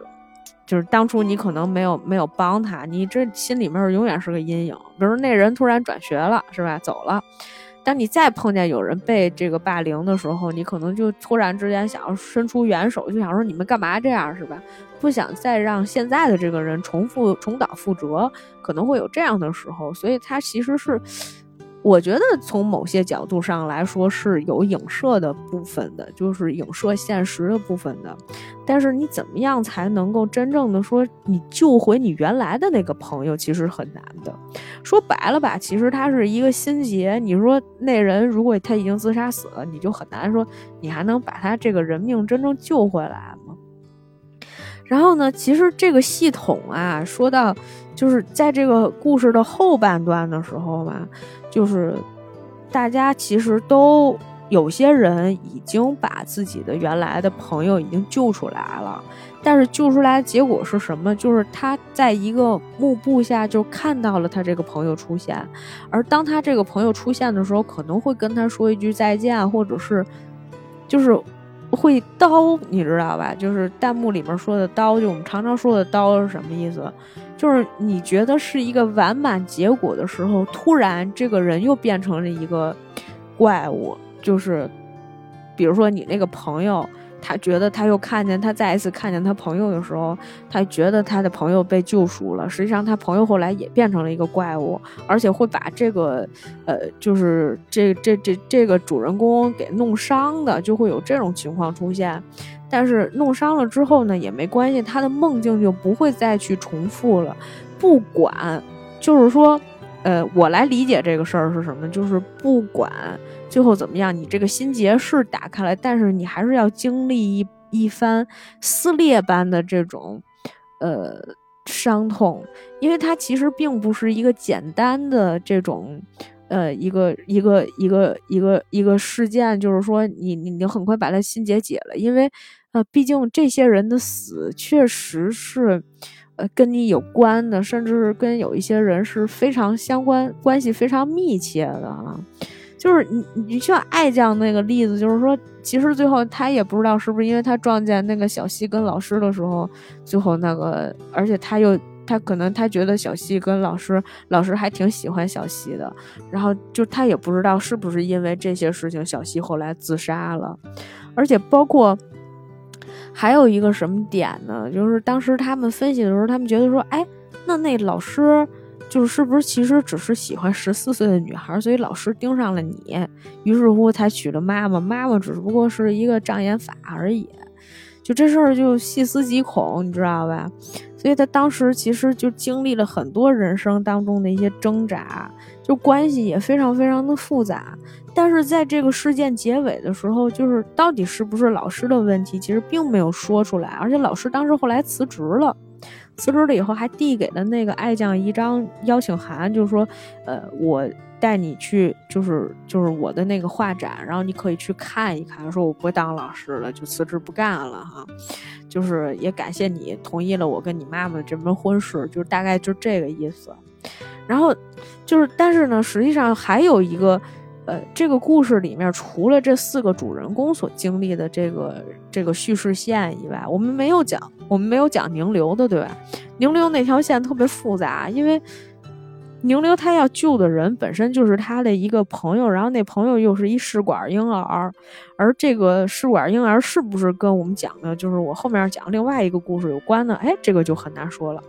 就是当初你可能没有没有帮他，你这心里面永远是个阴影。比如那人突然转学了，是吧？走了，当你再碰见有人被这个霸凌的时候，你可能就突然之间想要伸出援手，就想说你们干嘛这样，是吧？不想再让现在的这个人重复重蹈覆辙，可能会有这样的时候。所以他其实是我觉得从某些角度上来说是有影射的部分的，就是影射现实的部分的。但是你怎么样才能够真正的说你救回你原来的那个朋友，其实很难的。说白了吧，其实他是一个心结。你说那人如果他已经自杀死了，你就很难说你还能把他这个人命真正救回来吗？然后呢，其实这个系统啊，说到就是在这个故事的后半段的时候嘛。就是大家其实都有些人已经把自己的原来的朋友已经救出来了，但是救出来的结果是什么？就是他在一个幕布下就看到了他这个朋友出现，而当他这个朋友出现的时候，可能会跟他说一句再见，或者是就是会刀，你知道吧？就是弹幕里面说的刀，就我们常常说的刀是什么意思？就是你觉得是一个完满结果的时候，突然这个人又变成了一个怪物。就是，比如说你那个朋友，他觉得他又看见他再一次看见他朋友的时候，他觉得他的朋友被救赎了。实际上，他朋友后来也变成了一个怪物，而且会把这个呃，就是这这这这个主人公给弄伤的，就会有这种情况出现。但是弄伤了之后呢，也没关系，他的梦境就不会再去重复了。不管，就是说，呃，我来理解这个事儿是什么，就是不管最后怎么样，你这个心结是打开了，但是你还是要经历一一番撕裂般的这种，呃，伤痛，因为它其实并不是一个简单的这种。呃，一个一个一个一个一个事件，就是说，你你你很快把他心结解了，因为，呃，毕竟这些人的死确实是，呃，跟你有关的，甚至是跟有一些人是非常相关，关系非常密切的啊。就是你你像爱将那个例子，就是说，其实最后他也不知道是不是因为他撞见那个小西跟老师的时候，最后那个，而且他又。他可能他觉得小西跟老师老师还挺喜欢小西的，然后就他也不知道是不是因为这些事情小西后来自杀了，而且包括还有一个什么点呢？就是当时他们分析的时候，他们觉得说，哎，那那老师就是不是其实只是喜欢十四岁的女孩，所以老师盯上了你，于是乎才娶了妈妈，妈妈只不过是一个障眼法而已。就这事儿就细思极恐，你知道吧？所以他当时其实就经历了很多人生当中的一些挣扎，就关系也非常非常的复杂。但是在这个事件结尾的时候，就是到底是不是老师的问题，其实并没有说出来。而且老师当时后来辞职了，辞职了以后还递给了那个爱将一张邀请函，就是说，呃，我。带你去，就是就是我的那个画展，然后你可以去看一看。说我不当老师了，就辞职不干了哈。就是也感谢你同意了我跟你妈妈的这门婚事，就是大概就这个意思。然后就是，但是呢，实际上还有一个，呃，这个故事里面除了这四个主人公所经历的这个这个叙事线以外，我们没有讲，我们没有讲宁流的，对吧？宁流那条线特别复杂，因为。宁流他要救的人本身就是他的一个朋友，然后那朋友又是一试管婴儿，而这个试管婴儿是不是跟我们讲的，就是我后面讲另外一个故事有关呢？哎，这个就很难说了。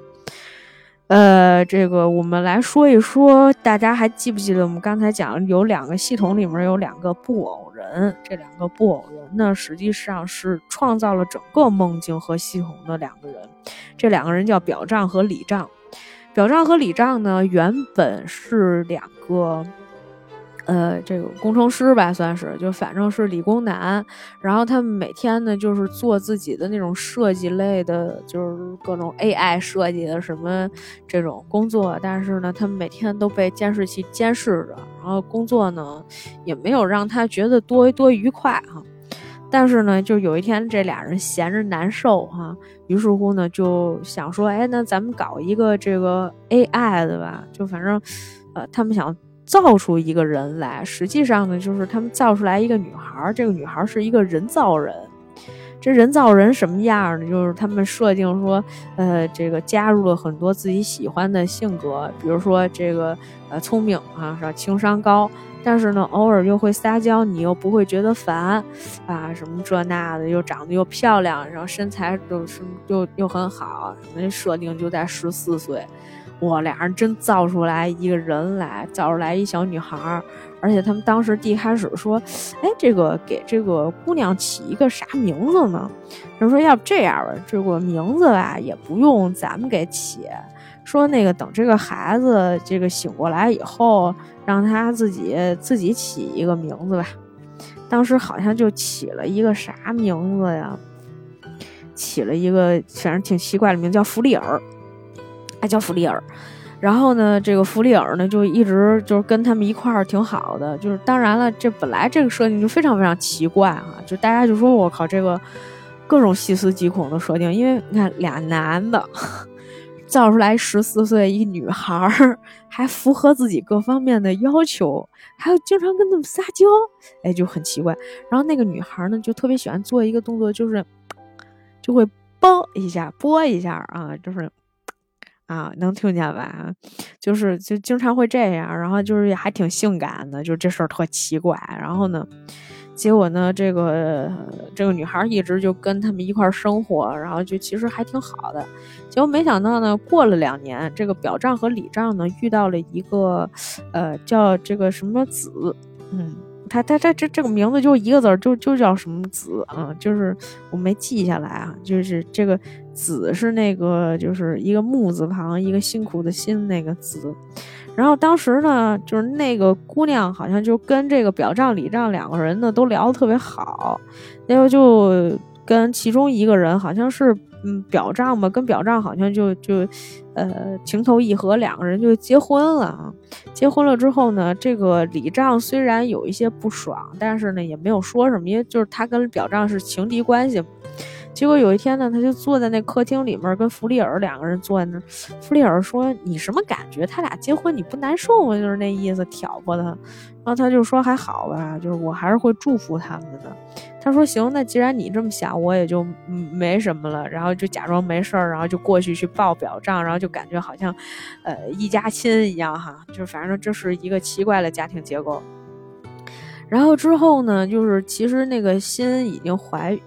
呃，这个我们来说一说，大家还记不记得我们刚才讲有两个系统里面有两个布偶人，这两个布偶人呢，实际上是创造了整个梦境和系统的两个人，这两个人叫表丈和里丈。表丈和里丈呢，原本是两个，呃，这个工程师吧，算是，就反正是理工男。然后他们每天呢，就是做自己的那种设计类的，就是各种 AI 设计的什么这种工作。但是呢，他们每天都被监视器监视着，然后工作呢，也没有让他觉得多多愉快哈。但是呢，就有一天这俩人闲着难受哈，于是乎呢就想说，哎，那咱们搞一个这个 AI 的吧，就反正，呃，他们想造出一个人来。实际上呢，就是他们造出来一个女孩，这个女孩是一个人造人。这人造人什么样呢？就是他们设定说，呃，这个加入了很多自己喜欢的性格，比如说这个呃聪明啊，是吧？情商高。但是呢，偶尔又会撒娇，你又不会觉得烦，啊，什么这那的，又长得又漂亮，然后身材又是又又很好，那设定就在十四岁，哇，俩人真造出来一个人来，造出来一小女孩儿。而且他们当时第一开始说，哎，这个给这个姑娘起一个啥名字呢？他说要不这样吧，这个名字吧也不用咱们给起，说那个等这个孩子这个醒过来以后，让他自己自己起一个名字吧。当时好像就起了一个啥名字呀？起了一个反正挺奇怪的名，叫弗利尔，哎，叫弗利尔。然后呢，这个弗里尔呢，就一直就是跟他们一块儿挺好的。就是当然了，这本来这个设定就非常非常奇怪啊，就大家就说我靠，这个各种细思极恐的设定。因为你看俩男的造出来十四岁一女孩儿，还符合自己各方面的要求，还有经常跟他们撒娇，哎，就很奇怪。然后那个女孩呢，就特别喜欢做一个动作，就是就会啵一下，啵一下啊，就是。啊，能听见吧？就是就经常会这样，然后就是还挺性感的，就这事儿特奇怪。然后呢，结果呢，这个这个女孩一直就跟他们一块儿生活，然后就其实还挺好的。结果没想到呢，过了两年，这个表丈和里丈呢遇到了一个，呃，叫这个什么子，嗯。他他他这这个名字就一个字儿，就就叫什么子啊？就是我没记下来啊。就是这个子是那个，就是一个木字旁，一个辛苦的辛那个子。然后当时呢，就是那个姑娘好像就跟这个表丈里丈两个人呢都聊得特别好，然后就跟其中一个人好像是。嗯，表丈吧，跟表丈好像就就，呃，情投意合，两个人就结婚了啊。结婚了之后呢，这个李丈虽然有一些不爽，但是呢也没有说什么，因为就是他跟表丈是情敌关系。结果有一天呢，他就坐在那客厅里面，跟弗利尔两个人坐在那。弗利尔说：“你什么感觉？他俩结婚你不难受吗？”就是那意思，挑拨他。然后他就说：“还好吧，就是我还是会祝福他们的。”他说：“行，那既然你这么想，我也就没什么了。”然后就假装没事儿，然后就过去去报表账，然后就感觉好像，呃，一家亲一样哈。就反正这是一个奇怪的家庭结构。然后之后呢，就是其实那个心已经怀，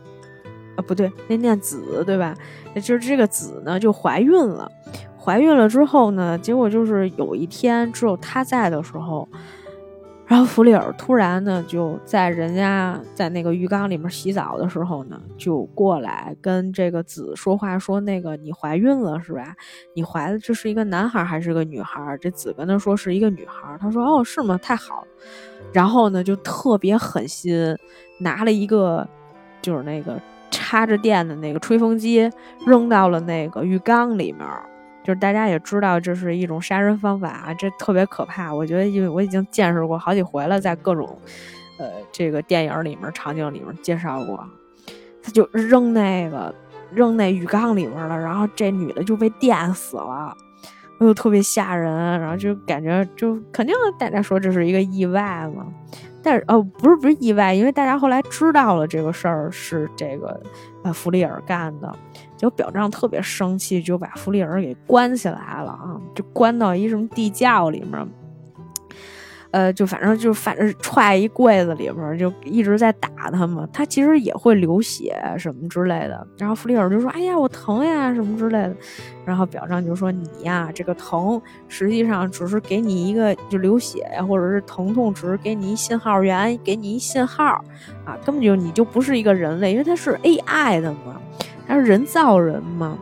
啊不对，那念子对吧？就是这个子呢就怀孕了。怀孕了之后呢，结果就是有一天只有他在的时候。然后弗里尔突然呢，就在人家在那个浴缸里面洗澡的时候呢，就过来跟这个子说话，说那个你怀孕了是吧？你怀的这是一个男孩还是个女孩？这子跟他说是一个女孩，他说哦是吗？太好了。然后呢，就特别狠心，拿了一个就是那个插着电的那个吹风机，扔到了那个浴缸里面。就是大家也知道这是一种杀人方法啊，这特别可怕。我觉得，因为我已经见识过好几回了，在各种，呃，这个电影里面、场景里面介绍过。他就扔那个扔那浴缸里面了，然后这女的就被电死了，就特别吓人。然后就感觉就肯定大家说这是一个意外嘛，但是哦，不是不是意外，因为大家后来知道了这个事儿是这个呃弗里尔干的。就表丈特别生气，就把弗里尔给关起来了啊，就关到一什么地窖里面，呃，就反正就反正踹一柜子里面，就一直在打他嘛。他其实也会流血什么之类的。然后弗里尔就说：“哎呀，我疼呀，什么之类的。”然后表丈就说：“你呀，这个疼实际上只是给你一个就流血呀，或者是疼痛，只是给你一信号源，给你一信号啊，根本就你就不是一个人类，因为它是 AI 的嘛。”他是人造人嘛？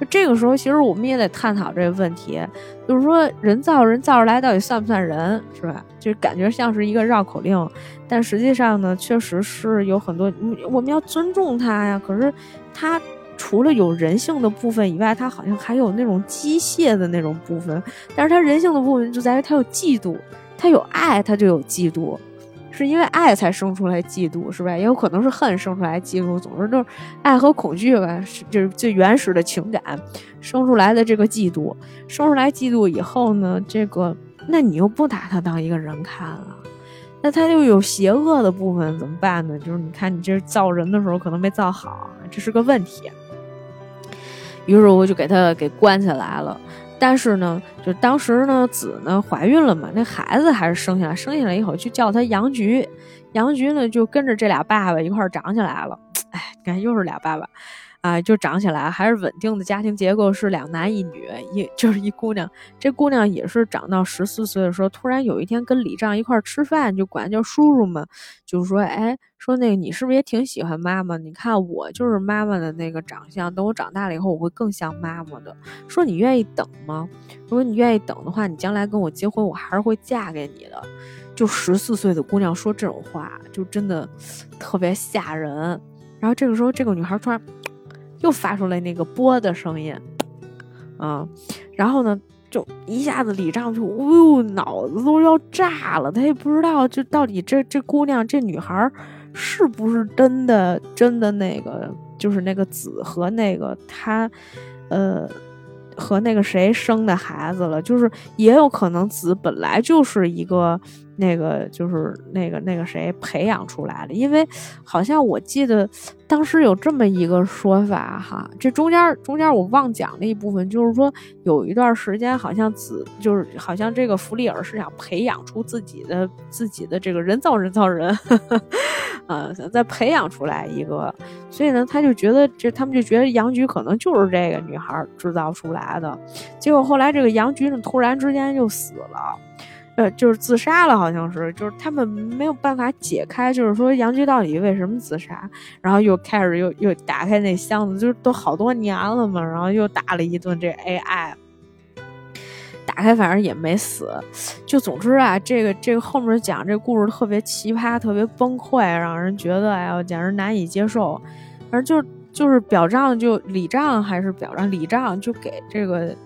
就这个时候，其实我们也得探讨这个问题，就是说人造人造出来到底算不算人，是吧？就感觉像是一个绕口令，但实际上呢，确实是有很多我们要尊重他呀。可是他除了有人性的部分以外，他好像还有那种机械的那种部分。但是他人性的部分就在于他有嫉妒，他有爱，他就有嫉妒。是因为爱才生出来嫉妒，是吧？也有可能是恨生出来嫉妒。总之就是爱和恐惧吧，是就是最原始的情感生出来的这个嫉妒。生出来嫉妒以后呢，这个那你又不把他当一个人看了，那他就有邪恶的部分怎么办呢？就是你看你这造人的时候可能没造好，这是个问题。于是我就给他给关起来了。但是呢，就当时呢，子呢怀孕了嘛，那孩子还是生下来，生下来以后就叫他杨菊，杨菊呢就跟着这俩爸爸一块儿长起来了。哎，你看又是俩爸爸，啊，就长起来还是稳定的家庭结构，是两男一女，一就是一姑娘。这姑娘也是长到十四岁的时候，突然有一天跟李丈一块吃饭，就管叫叔叔嘛，就是说，哎，说那个你是不是也挺喜欢妈妈？你看我就是妈妈的那个长相，等我长大了以后，我会更像妈妈的。说你愿意等吗？如果你愿意等的话，你将来跟我结婚，我还是会嫁给你的。就十四岁的姑娘说这种话，就真的特别吓人。然后这个时候，这个女孩突然又发出来那个啵的声音，啊，然后呢，就一下子李丈就哦呦，脑子都要炸了。他也不知道，就到底这这姑娘这女孩是不是真的真的那个，就是那个子和那个他，呃。和那个谁生的孩子了，就是也有可能子本来就是一个那个就是那个那个谁培养出来的，因为好像我记得当时有这么一个说法哈，这中间中间我忘讲了一部分，就是说有一段时间好像子就是好像这个弗里尔是想培养出自己的自己的这个人造人造人。嗯，再培养出来一个，所以呢，他就觉得这，他们就觉得杨菊可能就是这个女孩制造出来的。结果后来这个杨菊呢，突然之间就死了，呃，就是自杀了，好像是，就是他们没有办法解开，就是说杨菊到底为什么自杀。然后又开始又又打开那箱子，就是都好多年了嘛，然后又打了一顿这 AI。打开反正也没死，就总之啊，这个这个后面讲这故事特别奇葩，特别崩溃，让人觉得哎呀简直难以接受。反正就就是表丈就李丈还是表丈李丈就给这个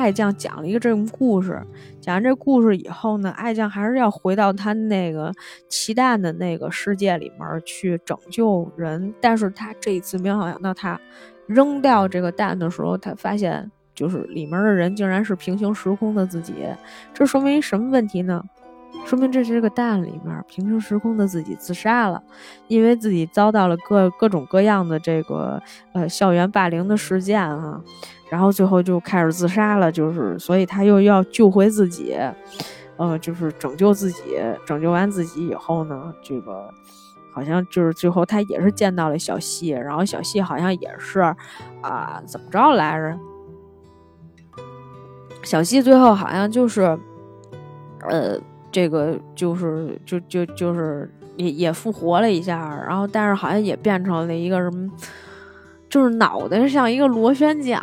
爱将讲了一个这个故事。讲完这故事以后呢，爱将还是要回到他那个奇蛋的那个世界里面去拯救人，但是他这一次没有想到，他扔掉这个蛋的时候，他发现。就是里面的人竟然是平行时空的自己，这说明什么问题呢？说明这是个蛋里面平行时空的自己自杀了，因为自己遭到了各各种各样的这个呃校园霸凌的事件啊，然后最后就开始自杀了。就是所以他又要救回自己，呃，就是拯救自己。拯救完自己以后呢，这个好像就是最后他也是见到了小西，然后小西好像也是啊，怎么着来着？小西最后好像就是，呃，这个就是就就就是也也复活了一下，然后但是好像也变成了一个什么，就是脑袋像一个螺旋桨，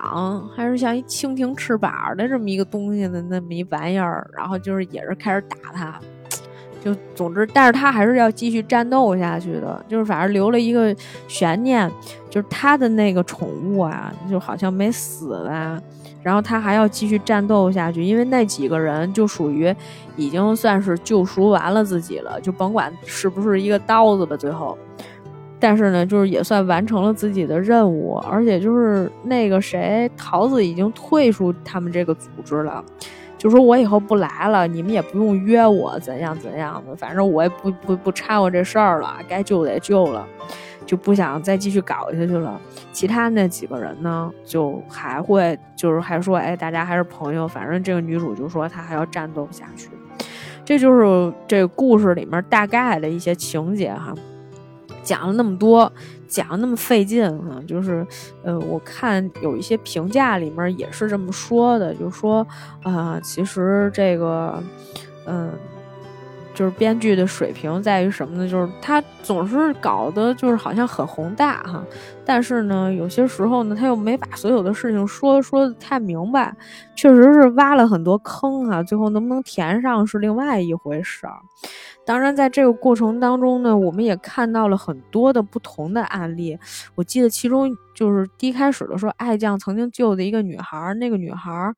还是像一蜻蜓翅膀的这么一个东西的那么一玩意儿，然后就是也是开始打他，就总之，但是他还是要继续战斗下去的，就是反正留了一个悬念，就是他的那个宠物啊，就好像没死吧。然后他还要继续战斗下去，因为那几个人就属于已经算是救赎完了自己了，就甭管是不是一个刀子吧，最后，但是呢，就是也算完成了自己的任务，而且就是那个谁桃子已经退出他们这个组织了，就说我以后不来了，你们也不用约我，怎样怎样的，反正我也不不不掺和这事儿了，该救得救了。就不想再继续搞下去了。其他那几个人呢，就还会就是还说，哎，大家还是朋友。反正这个女主就说她还要战斗下去。这就是这故事里面大概的一些情节哈。讲了那么多，讲了那么费劲哈，就是呃，我看有一些评价里面也是这么说的，就说啊，其实这个嗯。就是编剧的水平在于什么呢？就是他总是搞得就是好像很宏大哈，但是呢，有些时候呢，他又没把所有的事情说说的太明白，确实是挖了很多坑啊。最后能不能填上是另外一回事儿。当然，在这个过程当中呢，我们也看到了很多的不同的案例。我记得其中就是第一开始的时候，爱将曾经救的一个女孩，那个女孩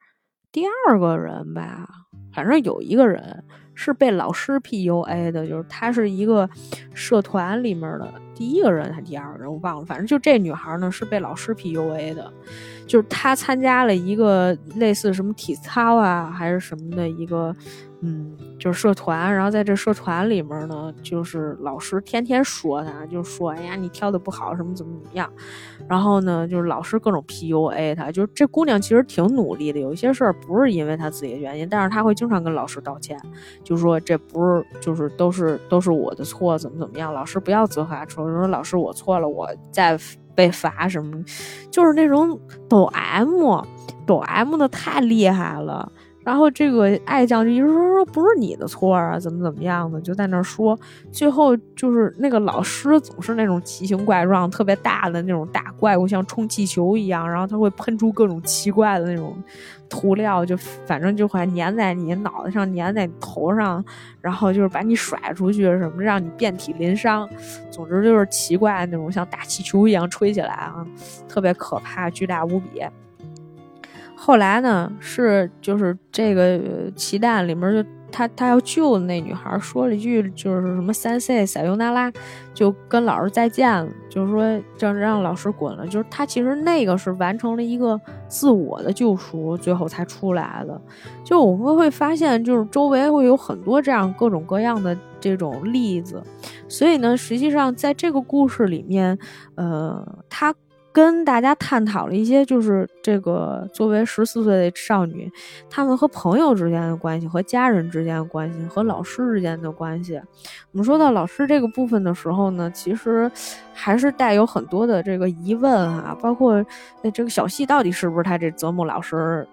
第二个人吧，反正有一个人。是被老师 PUA 的，就是她是一个社团里面的第一个人还第二个人，我忘了。反正就这女孩呢是被老师 PUA 的，就是她参加了一个类似什么体操啊还是什么的一个。嗯，就是社团，然后在这社团里面呢，就是老师天天说他，就说哎呀你跳的不好，什么怎么怎么样，然后呢，就是老师各种 PUA 他，就是这姑娘其实挺努力的，有一些事儿不是因为她自己的原因，但是她会经常跟老师道歉，就说这不是，就是都是都是我的错，怎么怎么样，老师不要责罚，说说老师我错了，我再。被罚什么，就是那种抖 M，抖 M 的太厉害了。然后这个爱将就一直说说不是你的错啊，怎么怎么样的，就在那说。最后就是那个老师总是那种奇形怪状、特别大的那种大怪物，像充气球一样，然后他会喷出各种奇怪的那种涂料，就反正就会粘在你脑袋上、粘在你头上，然后就是把你甩出去什么，让你遍体鳞伤。总之就是奇怪那种，像大气球一样吹起来啊，特别可怕，巨大无比。后来呢，是就是这个奇蛋里面，就他他要救的那女孩说了一句，就是什么三 C 塞尤那拉，就跟老师再见了，就是说让让老师滚了。就是他其实那个是完成了一个自我的救赎，最后才出来的。就我们会发现，就是周围会有很多这样各种各样的这种例子。所以呢，实际上在这个故事里面，呃，他。跟大家探讨了一些，就是这个作为十四岁的少女，她们和朋友之间的关系，和家人之间的关系，和老师之间的关系。我们说到老师这个部分的时候呢，其实还是带有很多的这个疑问啊，包括那这个小戏到底是不是他这泽木老师。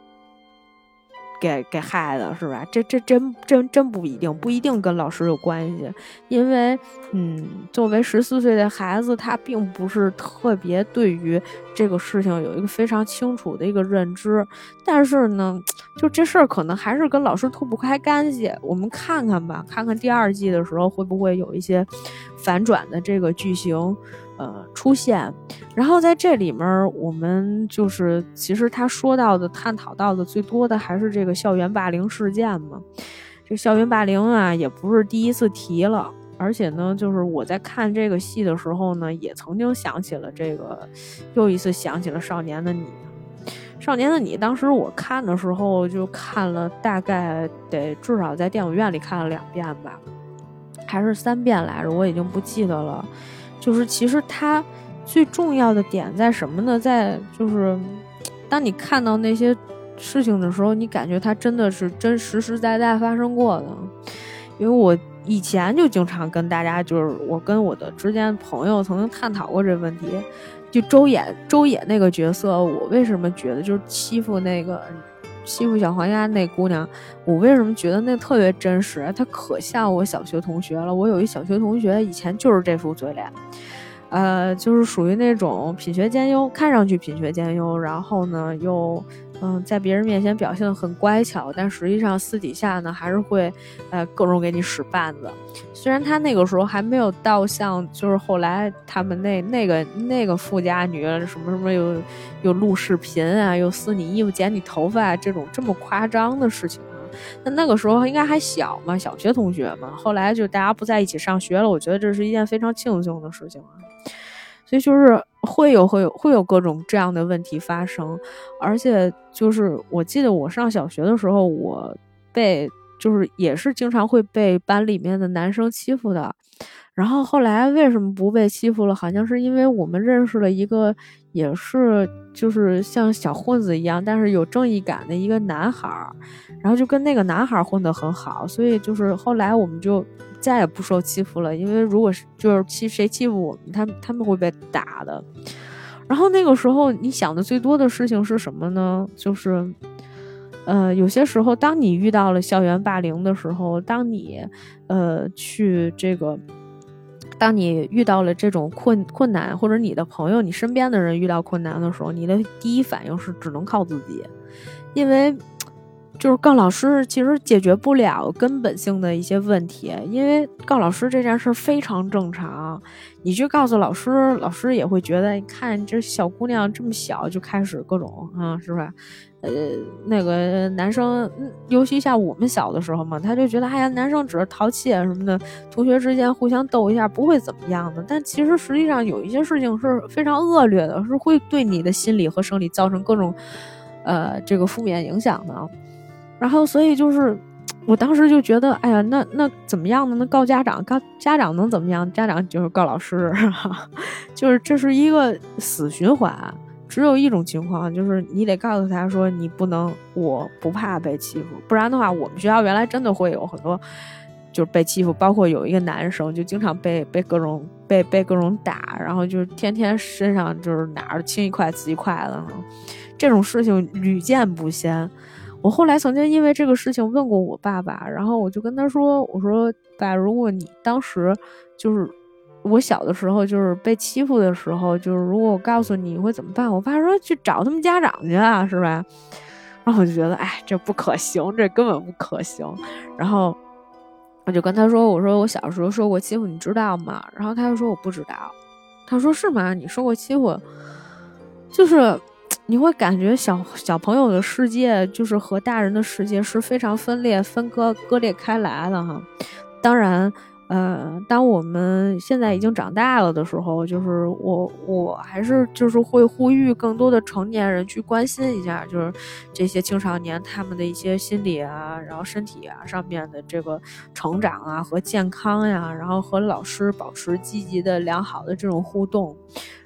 给给害的是吧？这这真真真不一定，不一定跟老师有关系。因为，嗯，作为十四岁的孩子，他并不是特别对于这个事情有一个非常清楚的一个认知。但是呢，就这事儿可能还是跟老师脱不开干系。我们看看吧，看看第二季的时候会不会有一些反转的这个剧情。呃，出现，然后在这里面，我们就是其实他说到的、探讨到的最多的还是这个校园霸凌事件嘛。这校园霸凌啊，也不是第一次提了，而且呢，就是我在看这个戏的时候呢，也曾经想起了这个，又一次想起了《少年的你》。《少年的你》当时我看的时候就看了，大概得至少在电影院里看了两遍吧，还是三遍来着，我已经不记得了。就是其实它最重要的点在什么呢？在就是当你看到那些事情的时候，你感觉它真的是真实实在在发生过的。因为我以前就经常跟大家，就是我跟我的之间朋友曾经探讨过这个问题。就周野周野那个角色，我为什么觉得就是欺负那个欺负小黄鸭那姑娘，我为什么觉得那特别真实？她可像我小学同学了。我有一小学同学，以前就是这副嘴脸。呃，就是属于那种品学兼优，看上去品学兼优，然后呢又，嗯，在别人面前表现的很乖巧，但实际上私底下呢还是会，呃，各种给你使绊子。虽然他那个时候还没有到像，就是后来他们那那个那个富家女什么什么又又录视频啊，又撕你衣服、剪你头发这种这么夸张的事情啊。那那个时候应该还小嘛，小学同学嘛。后来就大家不在一起上学了，我觉得这是一件非常庆幸的事情啊。所以就是会有会有会有各种这样的问题发生，而且就是我记得我上小学的时候，我被就是也是经常会被班里面的男生欺负的。然后后来为什么不被欺负了？好像是因为我们认识了一个，也是就是像小混子一样，但是有正义感的一个男孩儿，然后就跟那个男孩混得很好，所以就是后来我们就再也不受欺负了。因为如果是就是欺谁欺负我们，他他们会被打的。然后那个时候你想的最多的事情是什么呢？就是，呃，有些时候当你遇到了校园霸凌的时候，当你呃去这个。当你遇到了这种困困难，或者你的朋友、你身边的人遇到困难的时候，你的第一反应是只能靠自己，因为就是告老师其实解决不了根本性的一些问题，因为告老师这件事非常正常，你去告诉老师，老师也会觉得，你看这小姑娘这么小就开始各种啊，是吧？呃，那个男生，尤其像我们小的时候嘛，他就觉得，哎呀，男生只是淘气啊什么的，同学之间互相斗一下不会怎么样的。但其实实际上有一些事情是非常恶劣的，是会对你的心理和生理造成各种，呃，这个负面影响的。然后，所以就是我当时就觉得，哎呀，那那怎么样呢？那告家长，告家长能怎么样？家长就是告老师，就是这是一个死循环。只有一种情况，就是你得告诉他说，你不能，我不怕被欺负，不然的话，我们学校原来真的会有很多，就是被欺负，包括有一个男生就经常被被各种被被各种打，然后就是天天身上就是哪儿青一块紫一块的，这种事情屡见不鲜。我后来曾经因为这个事情问过我爸爸，然后我就跟他说：“我说爸，如果你当时就是我小的时候就是被欺负的时候，就是如果我告诉你会怎么办？”我爸说：“去找他们家长去啊，是吧？”然后我就觉得，哎，这不可行，这根本不可行。然后我就跟他说：“我说我小时候受过欺负，你知道吗？”然后他就说：“我不知道。”他说：“是吗？你受过欺负？就是。”你会感觉小小朋友的世界就是和大人的世界是非常分裂、分割、割裂开来的哈。当然，呃，当我们现在已经长大了的时候，就是我我还是就是会呼吁更多的成年人去关心一下，就是这些青少年他们的一些心理啊，然后身体啊上面的这个成长啊和健康呀，然后和老师保持积极的、良好的这种互动。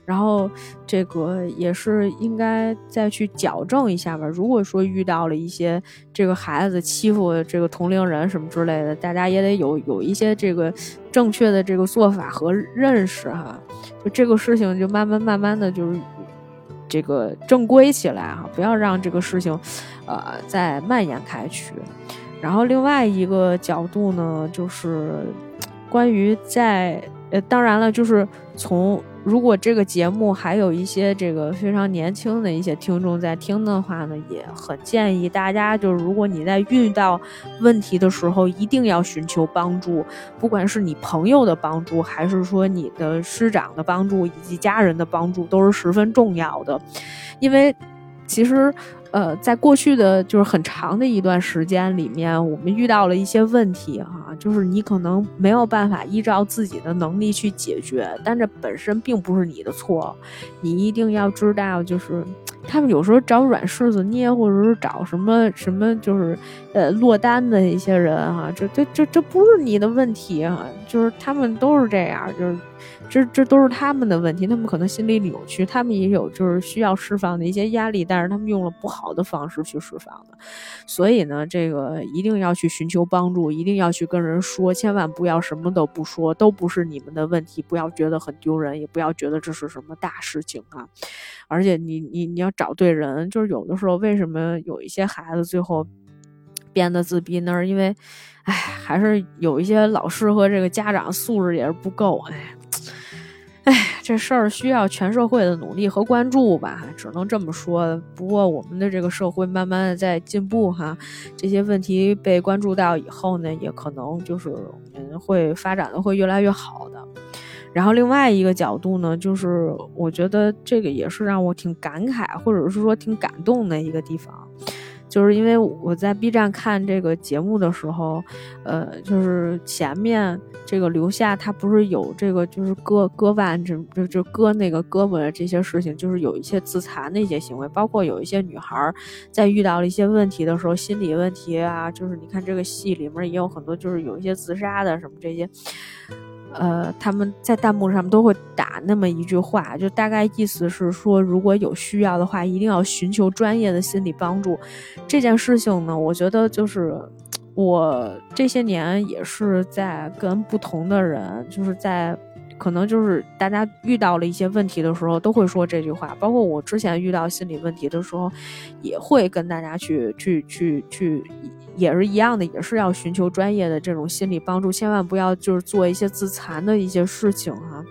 然后这个也是应该再去矫正一下吧。如果说遇到了一些这个孩子欺负这个同龄人什么之类的，大家也得有有一些这个正确的这个做法和认识哈。就这个事情就慢慢慢慢的就是这个正规起来哈，不要让这个事情呃再蔓延开去。然后另外一个角度呢，就是关于在呃，当然了，就是从。如果这个节目还有一些这个非常年轻的一些听众在听的话呢，也很建议大家，就是如果你在遇到问题的时候，一定要寻求帮助，不管是你朋友的帮助，还是说你的师长的帮助，以及家人的帮助，都是十分重要的，因为其实。呃，在过去的就是很长的一段时间里面，我们遇到了一些问题哈，就是你可能没有办法依照自己的能力去解决，但这本身并不是你的错，你一定要知道，就是他们有时候找软柿子捏，或者是找什么什么，就是呃落单的一些人哈，这这这这不是你的问题哈，就是他们都是这样，就是。这这都是他们的问题，他们可能心理扭曲，他们也有就是需要释放的一些压力，但是他们用了不好的方式去释放的，所以呢，这个一定要去寻求帮助，一定要去跟人说，千万不要什么都不说，都不是你们的问题，不要觉得很丢人，也不要觉得这是什么大事情啊，而且你你你要找对人，就是有的时候为什么有一些孩子最后变得自闭呢？因为，哎，还是有一些老师和这个家长素质也是不够，哎。哎，这事儿需要全社会的努力和关注吧，只能这么说。不过我们的这个社会慢慢的在进步哈，这些问题被关注到以后呢，也可能就是我们会发展的会越来越好的。然后另外一个角度呢，就是我觉得这个也是让我挺感慨，或者是说挺感动的一个地方。就是因为我在 B 站看这个节目的时候，呃，就是前面这个留下他不是有这个就是割割腕，这就就割那个胳膊的这些事情，就是有一些自残的一些行为，包括有一些女孩在遇到了一些问题的时候，心理问题啊，就是你看这个戏里面也有很多，就是有一些自杀的什么这些。呃，他们在弹幕上面都会打那么一句话，就大概意思是说，如果有需要的话，一定要寻求专业的心理帮助。这件事情呢，我觉得就是我这些年也是在跟不同的人，就是在。可能就是大家遇到了一些问题的时候，都会说这句话。包括我之前遇到心理问题的时候，也会跟大家去去去去，也是一样的，也是要寻求专业的这种心理帮助，千万不要就是做一些自残的一些事情哈。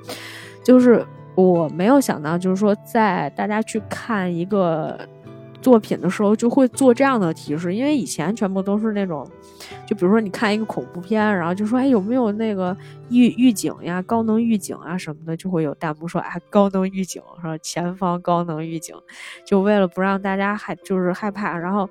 就是我没有想到，就是说在大家去看一个。作品的时候就会做这样的提示，因为以前全部都是那种，就比如说你看一个恐怖片，然后就说哎有没有那个预预警呀、高能预警啊什么的，就会有弹幕说哎高能预警，说前方高能预警，就为了不让大家害就是害怕，然后。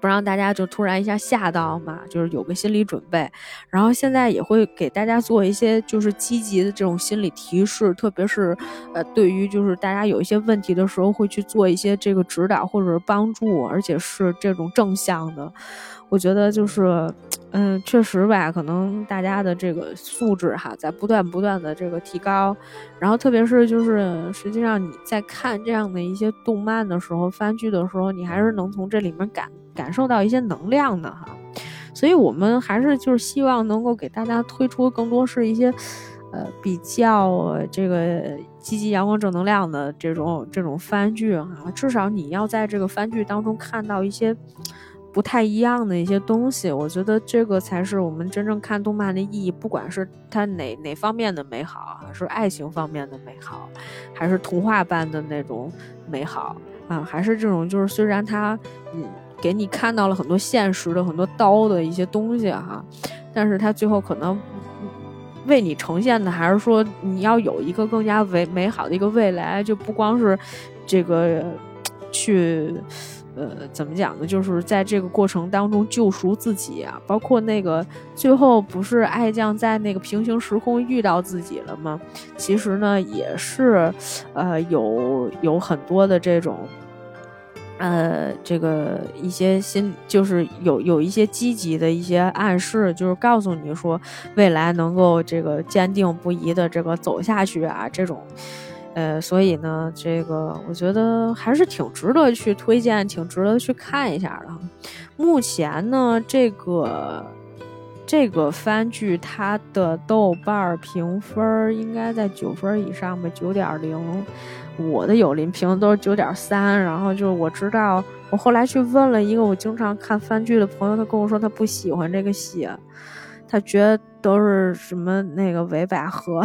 不让大家就突然一下吓到嘛，就是有个心理准备。然后现在也会给大家做一些就是积极的这种心理提示，特别是呃，对于就是大家有一些问题的时候，会去做一些这个指导或者是帮助，而且是这种正向的。我觉得就是，嗯，确实吧，可能大家的这个素质哈，在不断不断的这个提高，然后特别是就是实际上你在看这样的一些动漫的时候、番剧的时候，你还是能从这里面感感受到一些能量的哈。所以我们还是就是希望能够给大家推出更多是一些，呃比较这个积极阳光正能量的这种这种番剧啊，至少你要在这个番剧当中看到一些不太一样的一些东西。我觉得这个才是我们真正看动漫的意义，不管是它哪哪方面的美好，还是爱情方面的美好，还是童话般的那种美好啊，还是这种就是虽然它嗯。给你看到了很多现实的、很多刀的一些东西哈，但是他最后可能为你呈现的还是说你要有一个更加美美好的一个未来，就不光是这个去呃怎么讲呢？就是在这个过程当中救赎自己啊，包括那个最后不是爱将在那个平行时空遇到自己了吗？其实呢也是呃有有很多的这种。呃，这个一些心就是有有一些积极的一些暗示，就是告诉你说未来能够这个坚定不移的这个走下去啊，这种，呃，所以呢，这个我觉得还是挺值得去推荐，挺值得去看一下的。目前呢，这个这个番剧它的豆瓣评分应该在九分以上吧，九点零。我的友邻评都是九点三，然后就是我知道，我后来去问了一个我经常看番剧的朋友，他跟我说他不喜欢这个戏，他觉得都是什么那个伪百合，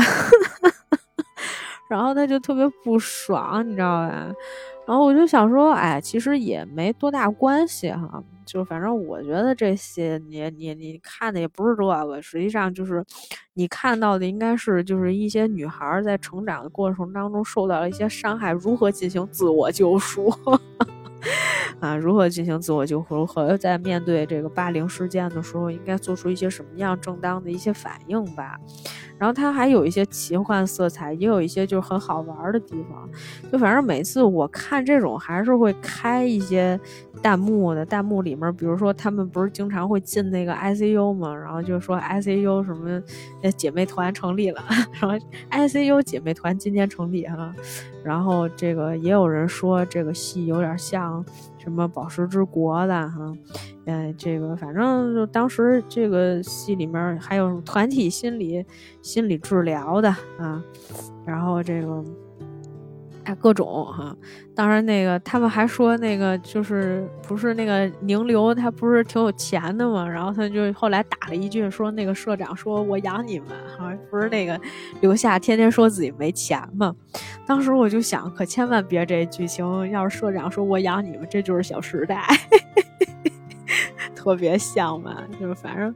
然后他就特别不爽，你知道吧？然后我就想说，哎，其实也没多大关系哈。就反正我觉得这些你你你看的也不是这个，实际上就是你看到的应该是就是一些女孩在成长的过程当中受到了一些伤害，如何进行自我救赎。啊，如何进行自我救赎？如何在面对这个霸凌事件的时候，应该做出一些什么样正当的一些反应吧？然后它还有一些奇幻色彩，也有一些就是很好玩的地方。就反正每次我看这种，还是会开一些弹幕的。弹幕里面，比如说他们不是经常会进那个 ICU 嘛？然后就说 ICU 什么那姐妹团成立了，然后 ICU 姐妹团今天成立哈。然后这个也有人说这个戏有点像什么《宝石之国》的哈，嗯，这个反正就当时这个戏里面还有团体心理心理治疗的啊，然后这个。哎，各种哈，当然那个他们还说那个就是不是那个宁流他不是挺有钱的嘛，然后他就后来打了一句说那个社长说我养你们，好像不是那个留下天天说自己没钱嘛。当时我就想，可千万别这剧情，要是社长说我养你们，这就是小时代，特别像嘛，就是反正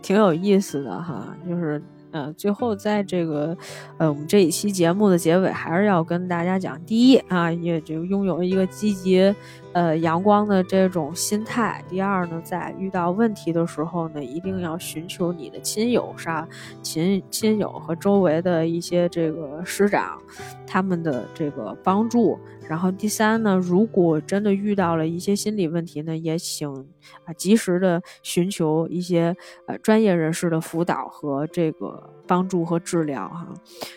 挺有意思的哈，就是。呃，最后在这个，呃，我们这一期节目的结尾，还是要跟大家讲，第一啊，也就拥有一个积极。呃，阳光的这种心态。第二呢，在遇到问题的时候呢，一定要寻求你的亲友上亲亲友和周围的一些这个师长他们的这个帮助。然后第三呢，如果真的遇到了一些心理问题呢，也请啊及时的寻求一些呃专业人士的辅导和这个帮助和治疗哈。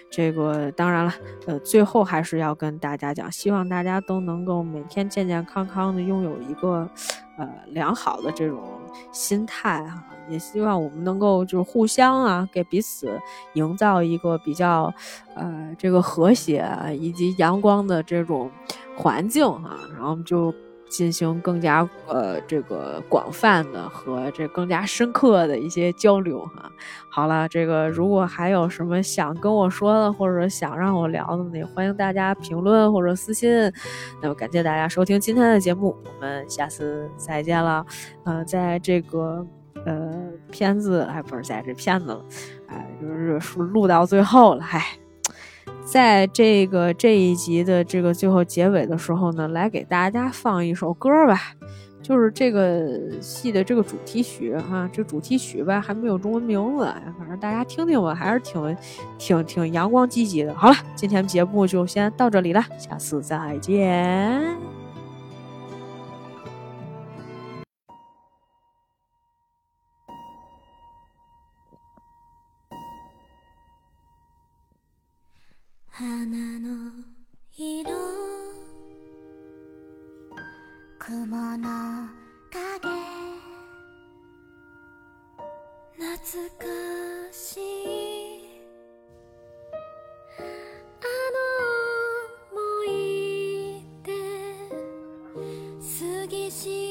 这个当然了，呃，最后还是要跟大家讲，希望大家都能够每天健健康康的，拥有一个呃良好的这种心态哈。也希望我们能够就是互相啊，给彼此营造一个比较呃这个和谐以及阳光的这种环境哈，然后就。进行更加呃这个广泛的和这更加深刻的一些交流哈。好了，这个如果还有什么想跟我说的，或者想让我聊的，也欢迎大家评论或者私信。那么感谢大家收听今天的节目，我们下次再见了。呃，在这个呃片子还不是在这片子了，哎，就是录到最后了，嗨。在这个这一集的这个最后结尾的时候呢，来给大家放一首歌吧，就是这个戏的这个主题曲哈，这主题曲吧还没有中文名字，反正大家听听吧，还是挺挺挺阳光积极的。好了，今天节目就先到这里了，下次再见。花の色。雲の影。懐かしい。あの思い出。過ぎし